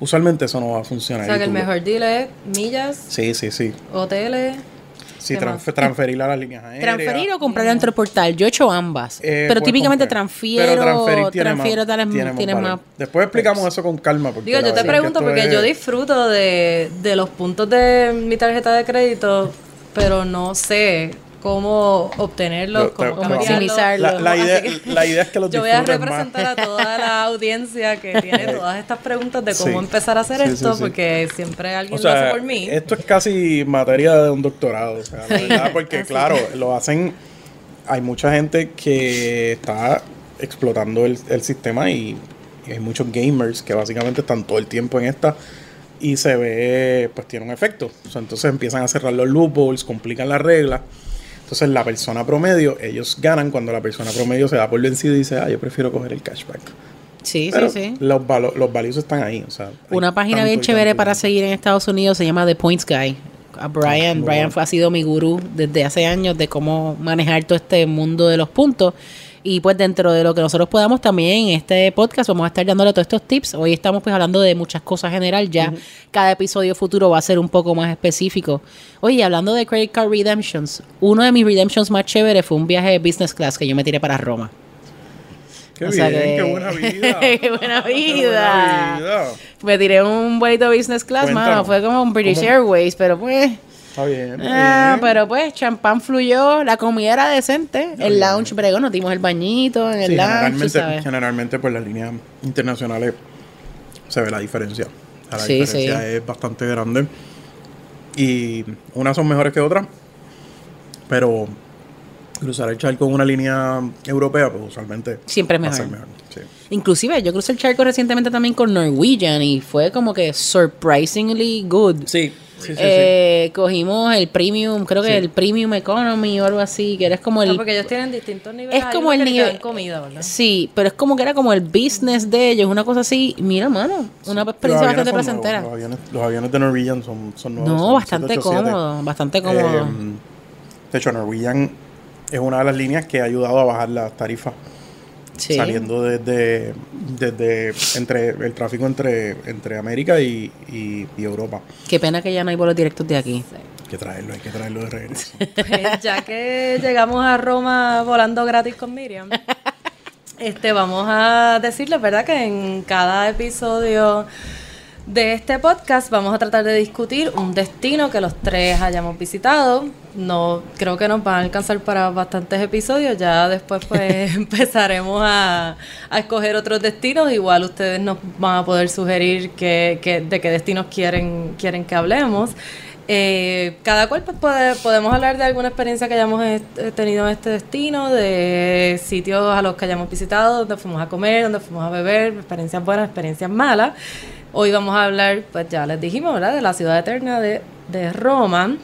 [SPEAKER 3] usualmente eso no va a
[SPEAKER 2] O
[SPEAKER 3] funcionar.
[SPEAKER 2] sea,
[SPEAKER 3] Y
[SPEAKER 2] que el mejor deal es millas,
[SPEAKER 3] Sí, sí, sí.
[SPEAKER 2] hoteles.
[SPEAKER 3] Sí,
[SPEAKER 2] ¿Qué
[SPEAKER 3] transfer- transferir a las líneas aéreas.
[SPEAKER 1] Transferir o comprar dentro del portal. Yo he hecho ambas.
[SPEAKER 3] Eh,
[SPEAKER 1] pero típicamente
[SPEAKER 3] comprar.
[SPEAKER 1] transfiero,
[SPEAKER 3] Pero tiene
[SPEAKER 1] transfiero
[SPEAKER 3] más,
[SPEAKER 1] tales,
[SPEAKER 3] tiene
[SPEAKER 1] más.
[SPEAKER 3] Después explicamos eso con calma. Porque
[SPEAKER 2] Digo, yo te pregunto porque
[SPEAKER 3] es-
[SPEAKER 2] yo disfruto de, de los puntos de mi tarjeta de crédito, pero no sé cómo obtenerlos,
[SPEAKER 3] Lo-
[SPEAKER 2] cómo
[SPEAKER 3] te-
[SPEAKER 1] Cómo
[SPEAKER 2] cambiarlos.
[SPEAKER 1] maximizarlo.
[SPEAKER 3] La, idea,
[SPEAKER 2] que-
[SPEAKER 3] la idea es que los
[SPEAKER 2] Yo voy a
[SPEAKER 3] más.
[SPEAKER 2] representar a toda la audiencia que tiene todas estas preguntas de cómo
[SPEAKER 3] Sí.
[SPEAKER 2] empezar a hacer
[SPEAKER 3] Sí,
[SPEAKER 2] esto,
[SPEAKER 3] sí.
[SPEAKER 2] porque siempre alguien
[SPEAKER 3] O sea,
[SPEAKER 2] lo hace por mí.
[SPEAKER 3] esto es casi materia de un doctorado, o sea, la verdad, porque claro, lo hacen, hay mucha gente que está explotando el, el sistema y, y hay muchos gamers que básicamente están todo el tiempo en esta y se ve, pues tiene un efecto. O sea, entonces empiezan a cerrar los loopholes, complican las reglas. Entonces la persona promedio, ellos ganan cuando la persona promedio se da por vencido y dice, ah, yo prefiero coger el cashback.
[SPEAKER 1] Sí,
[SPEAKER 3] Pero
[SPEAKER 1] sí, sí.
[SPEAKER 3] Los, valo- los values están ahí. O sea, hay
[SPEAKER 1] Una página bien chévere para seguir en Estados Unidos se llama The Points Guy. A Brian,
[SPEAKER 3] muy
[SPEAKER 1] Brian ha sido mi gurú desde hace años de cómo manejar todo este mundo de los puntos. Y pues dentro de lo que nosotros podamos también en este podcast vamos a estar dándole todos estos tips. Hoy estamos pues hablando de muchas cosas general, ya cada episodio futuro va a ser un poco más específico. Oye, hablando de credit card redemptions, uno de mis redemptions más chéveres fue un viaje de business class que yo me tiré para Roma.
[SPEAKER 3] Qué
[SPEAKER 1] O
[SPEAKER 3] bien,
[SPEAKER 1] sea que-
[SPEAKER 3] qué buena vida.
[SPEAKER 1] Qué buena vida.
[SPEAKER 3] Qué buena vida.
[SPEAKER 1] Me tiré un vuelito business class,
[SPEAKER 3] Cuéntanos.
[SPEAKER 1] mano. Fue como un British
[SPEAKER 3] ¿Cómo?
[SPEAKER 1] Airways, pero pues.
[SPEAKER 3] Está bien.
[SPEAKER 1] Ah,
[SPEAKER 3] bien.
[SPEAKER 1] pero pues, champán fluyó, la comida era decente, el lounge bregó, nos dimos el bañito en el
[SPEAKER 3] Sí,
[SPEAKER 1] lounge,
[SPEAKER 3] generalmente,
[SPEAKER 1] sabes.
[SPEAKER 3] generalmente, pues las líneas internacionales se ve la diferencia. O sea, la
[SPEAKER 1] Sí,
[SPEAKER 3] diferencia
[SPEAKER 1] sí.
[SPEAKER 3] es bastante grande. Y unas son mejores que otras. Pero cruzar el charco con una línea europea, pues usualmente
[SPEAKER 1] Siempre es
[SPEAKER 3] va a
[SPEAKER 1] mejor.
[SPEAKER 3] ser mejor. Sí.
[SPEAKER 1] Inclusive, yo crucé el charco recientemente también con Norwegian y fue como que surprisingly good.
[SPEAKER 3] Sí, sí, sí,
[SPEAKER 1] Eh, Cogimos el premium, creo que
[SPEAKER 3] Sí.
[SPEAKER 1] el premium economy o algo así, que era como el...
[SPEAKER 2] No, porque ellos tienen distintos niveles.
[SPEAKER 1] Es como el nivel-
[SPEAKER 2] comida, ¿verdad?
[SPEAKER 1] Sí, pero es como que era como el business de ellos, una cosa así. Mira, mano, una experiencia bastante placentera.
[SPEAKER 3] nuevos, Los aviones, los aviones de Norwegian son, son nuevos.
[SPEAKER 1] No,
[SPEAKER 3] son
[SPEAKER 1] bastante
[SPEAKER 3] 787.
[SPEAKER 1] cómodo, bastante cómodo.
[SPEAKER 3] Eh, de hecho, Norwegian es una de las líneas que ha ayudado a bajar las tarifas.
[SPEAKER 1] Sí.
[SPEAKER 3] Saliendo desde, desde entre el tráfico entre, entre América y, y- y Europa.
[SPEAKER 1] Qué pena que ya no hay vuelos directos de aquí.
[SPEAKER 3] Hay que traerlo, hay que traerlo de regreso.
[SPEAKER 2] Pues, ya que llegamos a Roma volando gratis con Miriam, este vamos a decirles, ¿verdad? Que en cada episodio De este podcast vamos a tratar de discutir un destino que los tres hayamos visitado. No creo que nos van a alcanzar para bastantes episodios. Ya después pues empezaremos a, a escoger otros destinos. Igual ustedes nos van a poder sugerir que, que- de qué destinos quieren, quieren que hablemos. Eh, cada cual pues, puede- podemos hablar de alguna experiencia que hayamos eh, tenido en este destino, de sitios a los que hayamos visitado, donde fuimos a comer, donde fuimos a beber, experiencias buenas, experiencias malas. Hoy vamos a hablar, pues ya les dijimos, ¿verdad? De la ciudad eterna de, de Roma.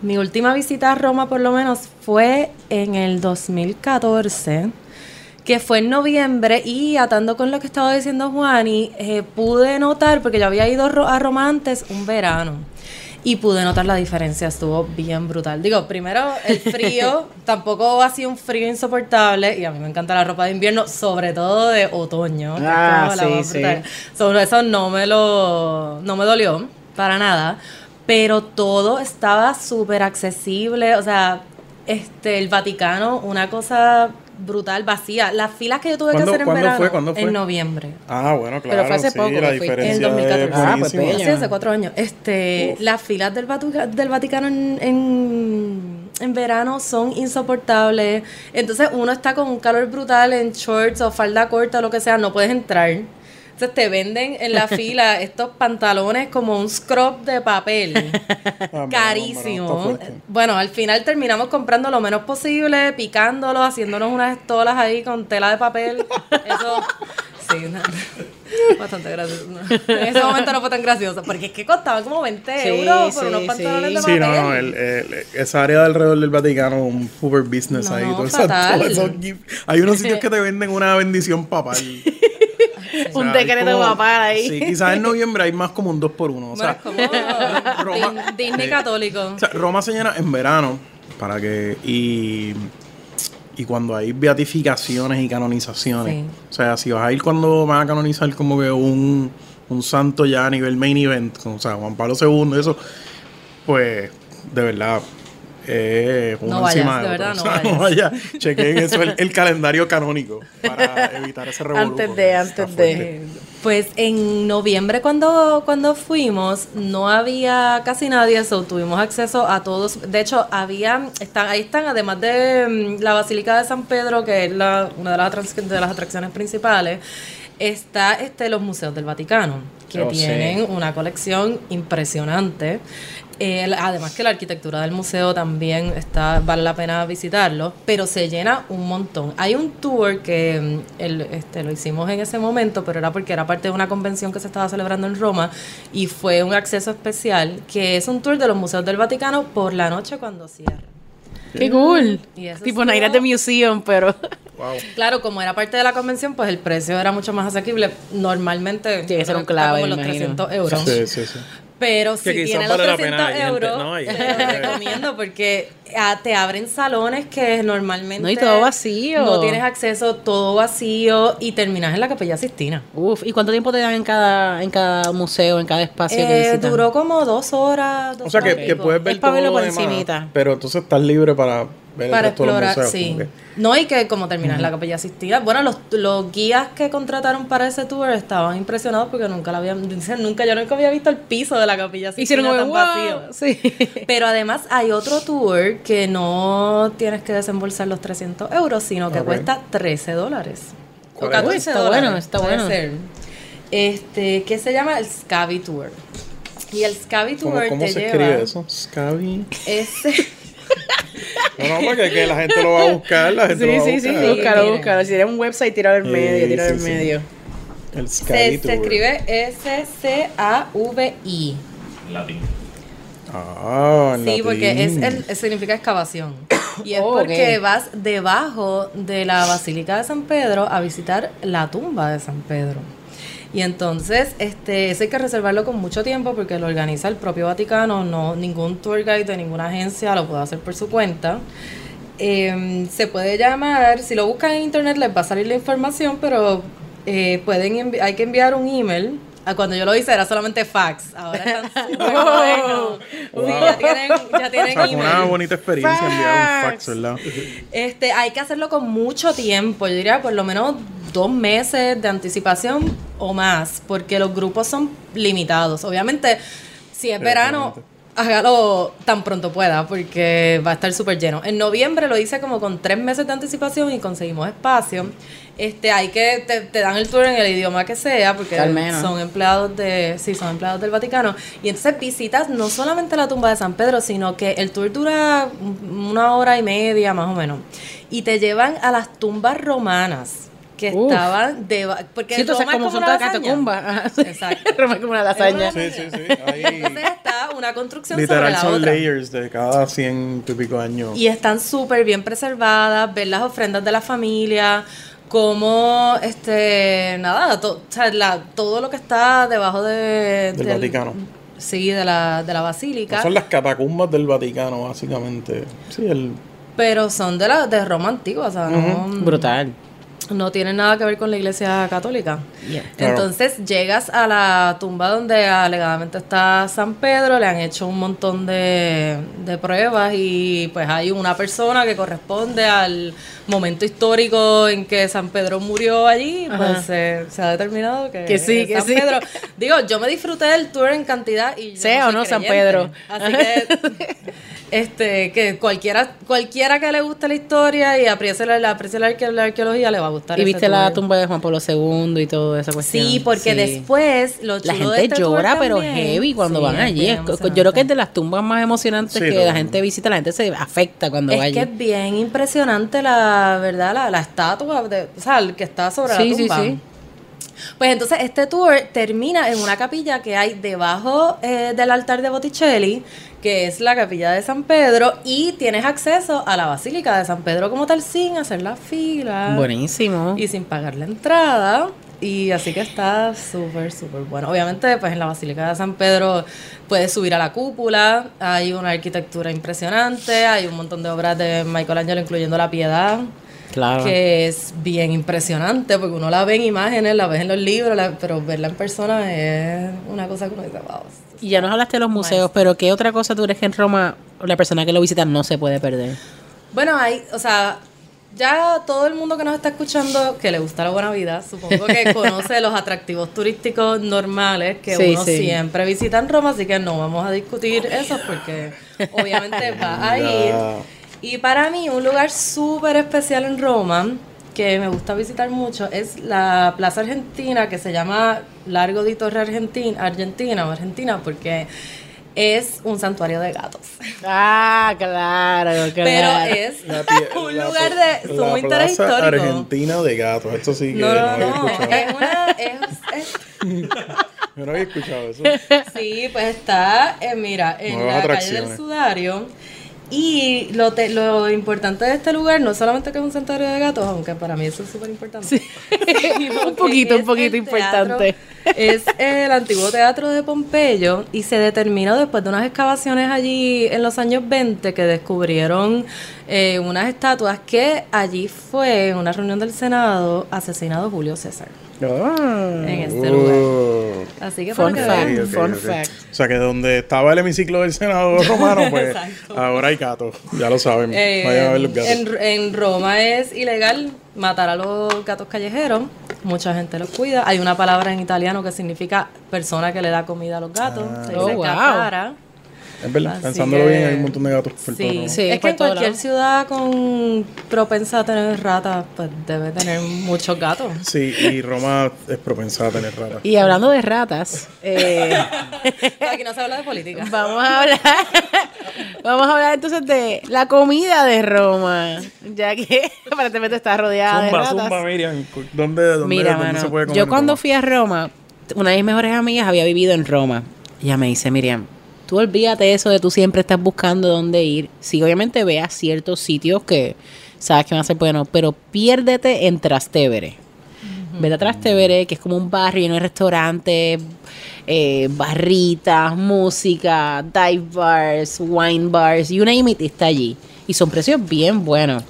[SPEAKER 2] Mi última visita a Roma, por lo menos, fue en el 2014, que fue en noviembre, y atando con lo que estaba diciendo Juani, eh, pude notar, porque yo había ido a Roma antes un verano, y pude notar la diferencia, estuvo bien brutal. Digo, primero, el frío, tampoco ha sido un frío insoportable, y a mí me encanta la ropa de invierno, sobre todo de otoño.
[SPEAKER 1] Ah, sí, sí.
[SPEAKER 2] Sobre eso no me lo, no me dolió para nada, pero todo estaba súper accesible, o sea, este, el Vaticano, una cosa brutal, vacía. Las filas que yo tuve que
[SPEAKER 3] ¿Cuándo-
[SPEAKER 2] hacer en
[SPEAKER 3] cuándo
[SPEAKER 2] verano,
[SPEAKER 3] fue? ¿Cuándo fue?
[SPEAKER 2] en noviembre.
[SPEAKER 3] Ah, bueno, claro.
[SPEAKER 1] Pero fue hace
[SPEAKER 3] sí,
[SPEAKER 1] poco
[SPEAKER 3] la diferencia
[SPEAKER 2] En 2014.
[SPEAKER 3] es
[SPEAKER 1] Ah, pues.
[SPEAKER 2] Sí, hace cuatro años. Este, las filas del, del Vaticano en, en, en verano son insoportables. Entonces uno está con un calor brutal en shorts o falda corta o lo que sea, no puedes entrar. Entonces te venden en la fila estos pantalones como un scrub de papel.
[SPEAKER 3] Ah, mira,
[SPEAKER 2] Carísimo. bueno, al final terminamos comprando lo menos posible, picándolo, haciéndonos unas estolas ahí con tela de papel. Eso, sí, no, bastante gracioso. no. En ese momento no fue tan gracioso, porque es que costaba como 20
[SPEAKER 1] Sí,
[SPEAKER 2] euros por
[SPEAKER 1] sí,
[SPEAKER 2] unos pantalones
[SPEAKER 1] sí.
[SPEAKER 2] de
[SPEAKER 3] Sí,
[SPEAKER 2] papel.
[SPEAKER 3] no, no, el- el- esa área de alrededor del Vaticano, un super business
[SPEAKER 2] No,
[SPEAKER 3] ahí.
[SPEAKER 2] no,
[SPEAKER 3] todo eso-
[SPEAKER 2] fatal.
[SPEAKER 3] todo eso hay unos sitios que te venden una bendición papal. O
[SPEAKER 1] Un
[SPEAKER 3] sea,
[SPEAKER 1] decreto
[SPEAKER 3] como-
[SPEAKER 1] papal ahí.
[SPEAKER 3] Sí, quizás en noviembre hay más como un 2 por 1 O
[SPEAKER 2] Bueno,
[SPEAKER 3] sea,
[SPEAKER 2] es como
[SPEAKER 3] Roma-
[SPEAKER 2] Disney católico.
[SPEAKER 3] O sea, Roma se llena en verano para que y y cuando hay beatificaciones y canonizaciones.
[SPEAKER 2] Sí.
[SPEAKER 3] O sea, si vas a ir cuando van a canonizar como que un, un santo ya a nivel main event, como, o sea, Juan Pablo II, eso, pues de verdad eh,
[SPEAKER 2] No vayas,
[SPEAKER 3] encima
[SPEAKER 2] de verdad,
[SPEAKER 3] O
[SPEAKER 2] no
[SPEAKER 3] sea,
[SPEAKER 2] vayas.
[SPEAKER 3] vaya, chequen eso, el, el calendario canónico para evitar ese revolú.
[SPEAKER 1] Antes de, antes de.
[SPEAKER 2] Pues en noviembre cuando, cuando fuimos no había casi nadie, so tuvimos acceso a todos. De hecho, había, están, ahí están, además de mm, la Basílica de San Pedro, que es la, una de las, de las atracciones principales, está este, los museos del Vaticano, que
[SPEAKER 3] Oh, sí.
[SPEAKER 2] tienen una colección impresionante. Eh, además que la arquitectura del museo también está vale la pena visitarlo, pero se llena un montón. Hay un tour que mm, el- este, lo hicimos en ese momento, pero era porque era parte de una convención que se estaba celebrando en Roma y fue un acceso especial, que es un tour de los museos del Vaticano por la noche cuando cierran.
[SPEAKER 1] ¡Qué cool! Tipo at the Museum, pero.
[SPEAKER 3] Wow.
[SPEAKER 2] Claro, como era parte de la convención, pues el precio era mucho más asequible. Normalmente
[SPEAKER 1] Tiene que ser un clave,
[SPEAKER 2] como los
[SPEAKER 1] imagino.
[SPEAKER 2] 300 euros.
[SPEAKER 3] Sí, sí, sí.
[SPEAKER 2] Pero si tiene los
[SPEAKER 3] vale la
[SPEAKER 2] 300
[SPEAKER 3] pena, hay gente-
[SPEAKER 2] euros,
[SPEAKER 3] no, hay
[SPEAKER 2] te lo recomiendo porque ah, te abren salones que normalmente...
[SPEAKER 1] No, y todo vacío.
[SPEAKER 2] No tienes acceso, todo vacío y terminas en la Capilla Sistina.
[SPEAKER 1] Uf, ¿y cuánto tiempo te dan en cada, en cada museo, en cada espacio que
[SPEAKER 2] Eh,
[SPEAKER 1] visitas?
[SPEAKER 2] duró como dos horas. dos
[SPEAKER 3] O sea, que,
[SPEAKER 2] horas
[SPEAKER 3] puedes ver
[SPEAKER 1] Es para verlo
[SPEAKER 3] todo
[SPEAKER 1] por
[SPEAKER 3] lo demás,
[SPEAKER 1] encimita.
[SPEAKER 3] pero entonces estás libre para
[SPEAKER 2] Para explorar,
[SPEAKER 3] museos,
[SPEAKER 2] sí.
[SPEAKER 3] que-
[SPEAKER 2] No, y que como terminas en la Capilla Sistina. Bueno, los, los guías que contrataron para ese tour estaban impresionados porque nunca la habían... Dicen, nunca, yo nunca había visto el piso de la Capilla Sistina
[SPEAKER 1] Hicieron
[SPEAKER 2] tan
[SPEAKER 1] wow.
[SPEAKER 2] vacío.
[SPEAKER 1] Sí.
[SPEAKER 2] Pero además hay otro tour que no tienes que desembolsar los 300 euros, sino que cuesta 13 dólares. O
[SPEAKER 3] ¿Cuál es?
[SPEAKER 2] 14
[SPEAKER 1] Está
[SPEAKER 2] dólares.
[SPEAKER 1] bueno, está
[SPEAKER 2] puede
[SPEAKER 1] bueno.
[SPEAKER 2] ser. Este, que se llama el Scavi Tour. Y el Scavi
[SPEAKER 3] ¿Cómo,
[SPEAKER 2] Tour
[SPEAKER 3] cómo
[SPEAKER 2] te
[SPEAKER 3] se
[SPEAKER 2] lleva...
[SPEAKER 3] escribe eso? Scavi.
[SPEAKER 2] Ese,
[SPEAKER 3] No, no, porque que la gente lo va a buscar, la gente lo
[SPEAKER 1] Sí,
[SPEAKER 3] va a
[SPEAKER 1] sí, sí,
[SPEAKER 3] buscar.
[SPEAKER 1] búscalo, búscalo. Si tienes un website, tíralo
[SPEAKER 3] Sí,
[SPEAKER 1] medio, tíralo
[SPEAKER 3] sí, sí.
[SPEAKER 1] medio.
[SPEAKER 3] El Scavi
[SPEAKER 2] se, escribe S-C-A-V-I.
[SPEAKER 4] Latín.
[SPEAKER 3] Ah,
[SPEAKER 2] Sí, porque es el, significa excavación. Y es
[SPEAKER 1] Oh,
[SPEAKER 2] porque vas debajo de la Basílica de San Pedro a visitar la tumba de San Pedro. Y entonces, este, eso hay que reservarlo con mucho tiempo porque lo organiza el propio Vaticano, no ningún tour guide de ninguna agencia lo puede hacer por su cuenta. Eh, se puede llamar, si lo buscan en internet les va a salir la información, pero eh, pueden hay que enviar un email. A cuando yo lo hice era solamente fax, ahora están súper buenos.
[SPEAKER 3] Wow.
[SPEAKER 2] Sí, ya tienen, ya
[SPEAKER 3] O
[SPEAKER 2] tienen
[SPEAKER 3] sea, una bonita experiencia enviar un fax, ¿verdad?
[SPEAKER 2] Este, hay que hacerlo con mucho tiempo, yo diría por lo menos dos meses de anticipación, o más, porque los grupos son limitados. Obviamente, si es verano, hágalo tan pronto pueda, porque va a estar súper lleno. En noviembre lo hice como con tres meses de anticipación y conseguimos espacio. Este, hay que, te, te dan el tour en el idioma que sea, porque son empleados de, sí, son empleados del Vaticano. Y entonces visitas no solamente la tumba de San Pedro, sino que el tour dura una hora y media más o menos. Y te llevan a las tumbas romanas que
[SPEAKER 1] Uf.
[SPEAKER 2] estaban de porque
[SPEAKER 1] Sí, entonces
[SPEAKER 2] Roma es
[SPEAKER 1] como son
[SPEAKER 2] una
[SPEAKER 1] todas
[SPEAKER 2] lasaña.
[SPEAKER 1] catacumbas.
[SPEAKER 2] Exacto.
[SPEAKER 1] Roma es como una lasaña.
[SPEAKER 2] Es
[SPEAKER 3] Sí, sí, sí. Ahí,
[SPEAKER 2] Entonces está una construcción sobre
[SPEAKER 3] literal
[SPEAKER 2] la
[SPEAKER 3] son
[SPEAKER 2] otra.
[SPEAKER 3] layers de cada 100 y pico años.
[SPEAKER 2] Y están súper bien preservadas, ver las ofrendas de la familia, como, este, nada, to- o sea, la- todo lo que está debajo de,
[SPEAKER 3] Del Vaticano.
[SPEAKER 2] Sí, de la, de la basílica.
[SPEAKER 3] Son las catacumbas del Vaticano, básicamente. Sí, el...
[SPEAKER 2] Pero son de la de Roma antigua, o sea, no,
[SPEAKER 1] Brutal.
[SPEAKER 2] No tienen nada que ver con la iglesia católica.
[SPEAKER 1] Yeah.
[SPEAKER 3] Claro.
[SPEAKER 2] Entonces llegas a la tumba donde alegadamente está San Pedro, le han hecho un montón de, de pruebas y pues hay una persona que corresponde al momento histórico en que San Pedro murió allí,
[SPEAKER 1] Ajá.
[SPEAKER 2] pues se, se ha determinado que,
[SPEAKER 1] Que sí,
[SPEAKER 2] es
[SPEAKER 1] que
[SPEAKER 2] San
[SPEAKER 1] sí.
[SPEAKER 2] Pedro. Digo, yo me disfruté del tour en cantidad y yo
[SPEAKER 1] Sea
[SPEAKER 2] no
[SPEAKER 1] o no San. Pedro.
[SPEAKER 2] Así que este que cualquiera cualquiera que le guste la historia y aprecie la, aprecie la, arque- la arqueología le va a gustar.
[SPEAKER 1] Y viste la tumba de Juan Pablo II y toda esa cuestión.
[SPEAKER 2] Sí, porque
[SPEAKER 1] Sí.
[SPEAKER 2] después lo
[SPEAKER 1] La
[SPEAKER 2] chulo de
[SPEAKER 1] gente
[SPEAKER 2] este
[SPEAKER 1] llora, pero
[SPEAKER 2] también-
[SPEAKER 1] heavy cuando
[SPEAKER 2] Sí,
[SPEAKER 1] van allí. Es- yo creo que es de las tumbas más emocionantes
[SPEAKER 3] Sí,
[SPEAKER 1] que
[SPEAKER 3] todo.
[SPEAKER 1] la gente visita. La gente se afecta cuando va
[SPEAKER 2] Es que
[SPEAKER 1] allí.
[SPEAKER 2] es bien impresionante la verdad, la, la estatua, de, o sea, el que está sobre
[SPEAKER 1] Sí,
[SPEAKER 2] la
[SPEAKER 1] sí,
[SPEAKER 2] tumba.
[SPEAKER 1] sí.
[SPEAKER 2] Pues entonces este tour termina en una capilla que hay debajo eh, del altar de Botticelli, que es la capilla de San Pedro, y tienes acceso a la basílica de San Pedro como tal sin hacer la fila.
[SPEAKER 1] Buenísimo.
[SPEAKER 2] y sin pagar la entrada. Y así que está súper, súper bueno. Obviamente, pues en la Basílica de San Pedro puedes subir a la cúpula, hay una arquitectura impresionante, hay un montón de obras de Michelangelo, incluyendo La Piedad,
[SPEAKER 1] Claro.
[SPEAKER 2] que es bien impresionante, porque uno la ve en imágenes, la ves en los libros, la- pero verla en persona es una cosa que uno dice, wow.
[SPEAKER 1] Y ya nos hablaste de los museos, pero ¿qué otra cosa tú crees que en Roma la persona que lo visita no se puede perder?
[SPEAKER 2] Bueno, hay, o sea, ya todo el mundo que nos está escuchando, que le gusta la buena vida, supongo que conoce los atractivos turísticos normales que
[SPEAKER 1] Sí,
[SPEAKER 2] uno
[SPEAKER 1] sí.
[SPEAKER 2] siempre visita en Roma, así que no vamos a discutir eso porque obviamente va a ir. Y para mí, un lugar súper especial en Roma, que me gusta visitar mucho, es la Plaza Argentina, que se llama Largo di Torre Argentina, Argentina o Argentina, porque es un santuario de gatos.
[SPEAKER 1] Ah, claro, claro.
[SPEAKER 2] Pero es
[SPEAKER 3] La
[SPEAKER 2] un
[SPEAKER 3] la-
[SPEAKER 2] lugar de
[SPEAKER 3] la
[SPEAKER 2] sumo interés
[SPEAKER 3] Plaza
[SPEAKER 2] histórico.
[SPEAKER 3] Argentina de gatos. Esto sí que
[SPEAKER 2] No,
[SPEAKER 3] no,
[SPEAKER 2] no,
[SPEAKER 3] había
[SPEAKER 2] no.
[SPEAKER 3] escuchado.
[SPEAKER 2] Es una. es- es-
[SPEAKER 3] Yo no había escuchado eso.
[SPEAKER 2] sí, pues está, eh, mira, en
[SPEAKER 3] Nuevas
[SPEAKER 2] la calle del Sudario. Y lo, te- lo importante de este lugar, no solamente que es un santuario de gatos, aunque para mí eso es súper importante. sino
[SPEAKER 1] Un poquito, un poquito
[SPEAKER 2] teatro-
[SPEAKER 1] importante.
[SPEAKER 2] Es el antiguo teatro de Pompeyo y se determinó después de unas excavaciones allí en los años 20 que descubrieron eh, unas estatuas que allí fue en una reunión del Senado asesinado Julio César
[SPEAKER 1] Ah.
[SPEAKER 2] en este lugar.
[SPEAKER 3] Oh.
[SPEAKER 2] Así que
[SPEAKER 1] Fun
[SPEAKER 2] para
[SPEAKER 1] fact. fun fact.
[SPEAKER 3] O sea que donde estaba el hemiciclo del Senado romano, pues ahora hay gatos. Ya lo saben.
[SPEAKER 2] Eh,
[SPEAKER 3] Vayan a ver los gatos.
[SPEAKER 2] en, en Roma es ilegal matar a los gatos callejeros. Mucha gente los cuida. Hay una palabra en italiano que significa persona que le da comida a los gatos. Se
[SPEAKER 1] Oh,
[SPEAKER 2] dice
[SPEAKER 1] wow.
[SPEAKER 3] Es verdad,
[SPEAKER 2] así
[SPEAKER 3] pensándolo
[SPEAKER 2] que-
[SPEAKER 3] bien, hay un montón de gatos por todo
[SPEAKER 2] Sí,
[SPEAKER 3] Roma.
[SPEAKER 1] Sí,
[SPEAKER 2] es que en
[SPEAKER 1] todo
[SPEAKER 2] cualquier
[SPEAKER 1] lado.
[SPEAKER 2] ciudad con propensa a tener ratas, pues debe tener muchos gatos.
[SPEAKER 3] Sí, y Roma es propensa a tener ratas.
[SPEAKER 1] Y hablando de ratas, eh,
[SPEAKER 2] Aquí no se habla de política.
[SPEAKER 1] vamos a hablar, vamos a hablar entonces de la comida de Roma, ya que aparentemente está rodeada de
[SPEAKER 3] Zumba,
[SPEAKER 1] ratas.
[SPEAKER 3] zumba, Miriam. ¿Dónde, dónde,
[SPEAKER 1] Mira,
[SPEAKER 3] dónde
[SPEAKER 1] mano,
[SPEAKER 3] se puede comer
[SPEAKER 1] yo cuando
[SPEAKER 3] Roma?
[SPEAKER 1] fui a Roma, una de mis mejores amigas había vivido en Roma. Y ella me dice, Miriam, tú olvídate eso de tú siempre estás buscando dónde ir. Sí, obviamente ve a ciertos sitios que sabes que van a ser buenos, pero piérdete en Trastevere. Vete a Trastevere, que es como un barrio lleno de restaurantes, eh, barritas, música, dive bars, wine bars, you name it, está allí. Y son precios bien buenos.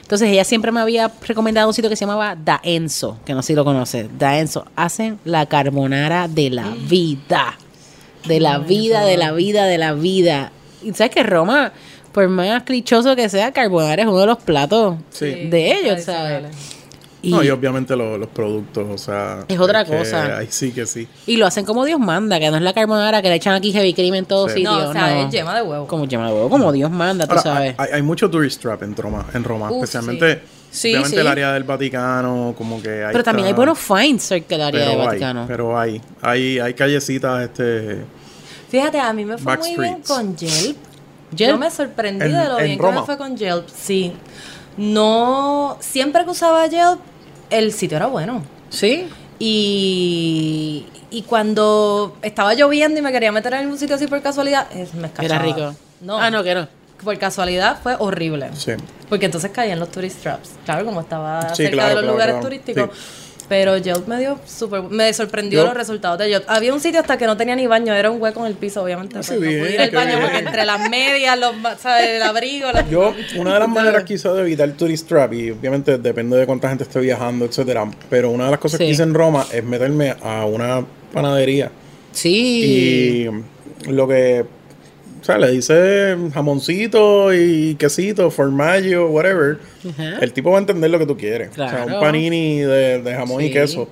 [SPEAKER 1] Entonces ella siempre me había recomendado un sitio que se llamaba Da Enzo, que no sé si lo conoces. Da Enzo. Hacen la carbonara de la vida. De la vida, de la vida, de la vida. Y sabes que Roma, por más clichoso que sea, carbonara es uno de los platos
[SPEAKER 3] Sí.
[SPEAKER 1] de ellos, ¿sabes? Y,
[SPEAKER 3] no, y obviamente lo- los productos, o sea...
[SPEAKER 1] Es otra
[SPEAKER 3] que
[SPEAKER 1] cosa.
[SPEAKER 3] Ahí sí que sí.
[SPEAKER 1] y lo hacen como Dios manda, que no es la carbonara que le echan aquí heavy cream en todos
[SPEAKER 3] Sí.
[SPEAKER 1] sitios.
[SPEAKER 2] No, o sea,
[SPEAKER 1] no.
[SPEAKER 2] es yema de huevo.
[SPEAKER 1] Como yema de huevo, como Dios manda, tú
[SPEAKER 3] Ahora,
[SPEAKER 1] sabes.
[SPEAKER 3] Hay, hay mucho tourist trap en Roma, en Roma
[SPEAKER 2] Uf,
[SPEAKER 3] especialmente
[SPEAKER 1] sí.
[SPEAKER 3] obviamente
[SPEAKER 1] Sí,
[SPEAKER 3] el área del Vaticano, como que hay
[SPEAKER 1] pero también hay buenos finds cerca del área
[SPEAKER 3] pero
[SPEAKER 1] del
[SPEAKER 3] hay,
[SPEAKER 1] Vaticano.
[SPEAKER 3] Pero hay, hay, hay callecitas, este...
[SPEAKER 2] Fíjate, a mí me fue muy bien con Yelp.
[SPEAKER 1] Yelp.
[SPEAKER 2] Yo me sorprendí
[SPEAKER 3] En-
[SPEAKER 2] de lo
[SPEAKER 3] en
[SPEAKER 2] bien que me fue con Yelp. Sí. No, siempre que usaba Yelp, el sitio era bueno.
[SPEAKER 1] ¿Sí?
[SPEAKER 2] Y, y cuando estaba lloviendo y me quería meter en algún sitio así por casualidad, es, me
[SPEAKER 1] Era
[SPEAKER 2] escachaba.
[SPEAKER 1] rico.
[SPEAKER 2] No,
[SPEAKER 1] Ah, no, que no.
[SPEAKER 2] por casualidad fue horrible.
[SPEAKER 3] Sí.
[SPEAKER 2] Porque entonces caían los tourist traps. Claro, como estaba
[SPEAKER 3] Sí,
[SPEAKER 2] cerca
[SPEAKER 3] claro,
[SPEAKER 2] de los
[SPEAKER 3] claro,
[SPEAKER 2] lugares
[SPEAKER 3] claro.
[SPEAKER 2] turísticos.
[SPEAKER 3] Sí.
[SPEAKER 2] Pero Yelp me dio súper... Me sorprendió los resultados de Yelp. Había un sitio hasta que no tenía ni baño. Era un hueco en el piso, obviamente.
[SPEAKER 3] Ah,
[SPEAKER 2] pues,
[SPEAKER 3] sí,
[SPEAKER 2] no
[SPEAKER 3] bien,
[SPEAKER 2] pude ir al
[SPEAKER 3] qué
[SPEAKER 2] baño
[SPEAKER 3] bien.
[SPEAKER 2] porque entre las medias, los, el abrigo... las-
[SPEAKER 3] Yo, una de las maneras quizás de evitar tourist trap, y obviamente depende de cuánta gente esté viajando, etcétera, pero una de las cosas
[SPEAKER 1] Sí.
[SPEAKER 3] que hice en Roma es meterme a una panadería
[SPEAKER 1] Sí.
[SPEAKER 3] y lo que, o sea, le dice jamoncito y quesito, formaggio, whatever, el tipo va a entender lo que tú quieres. O sea, un panini de, de jamón y queso.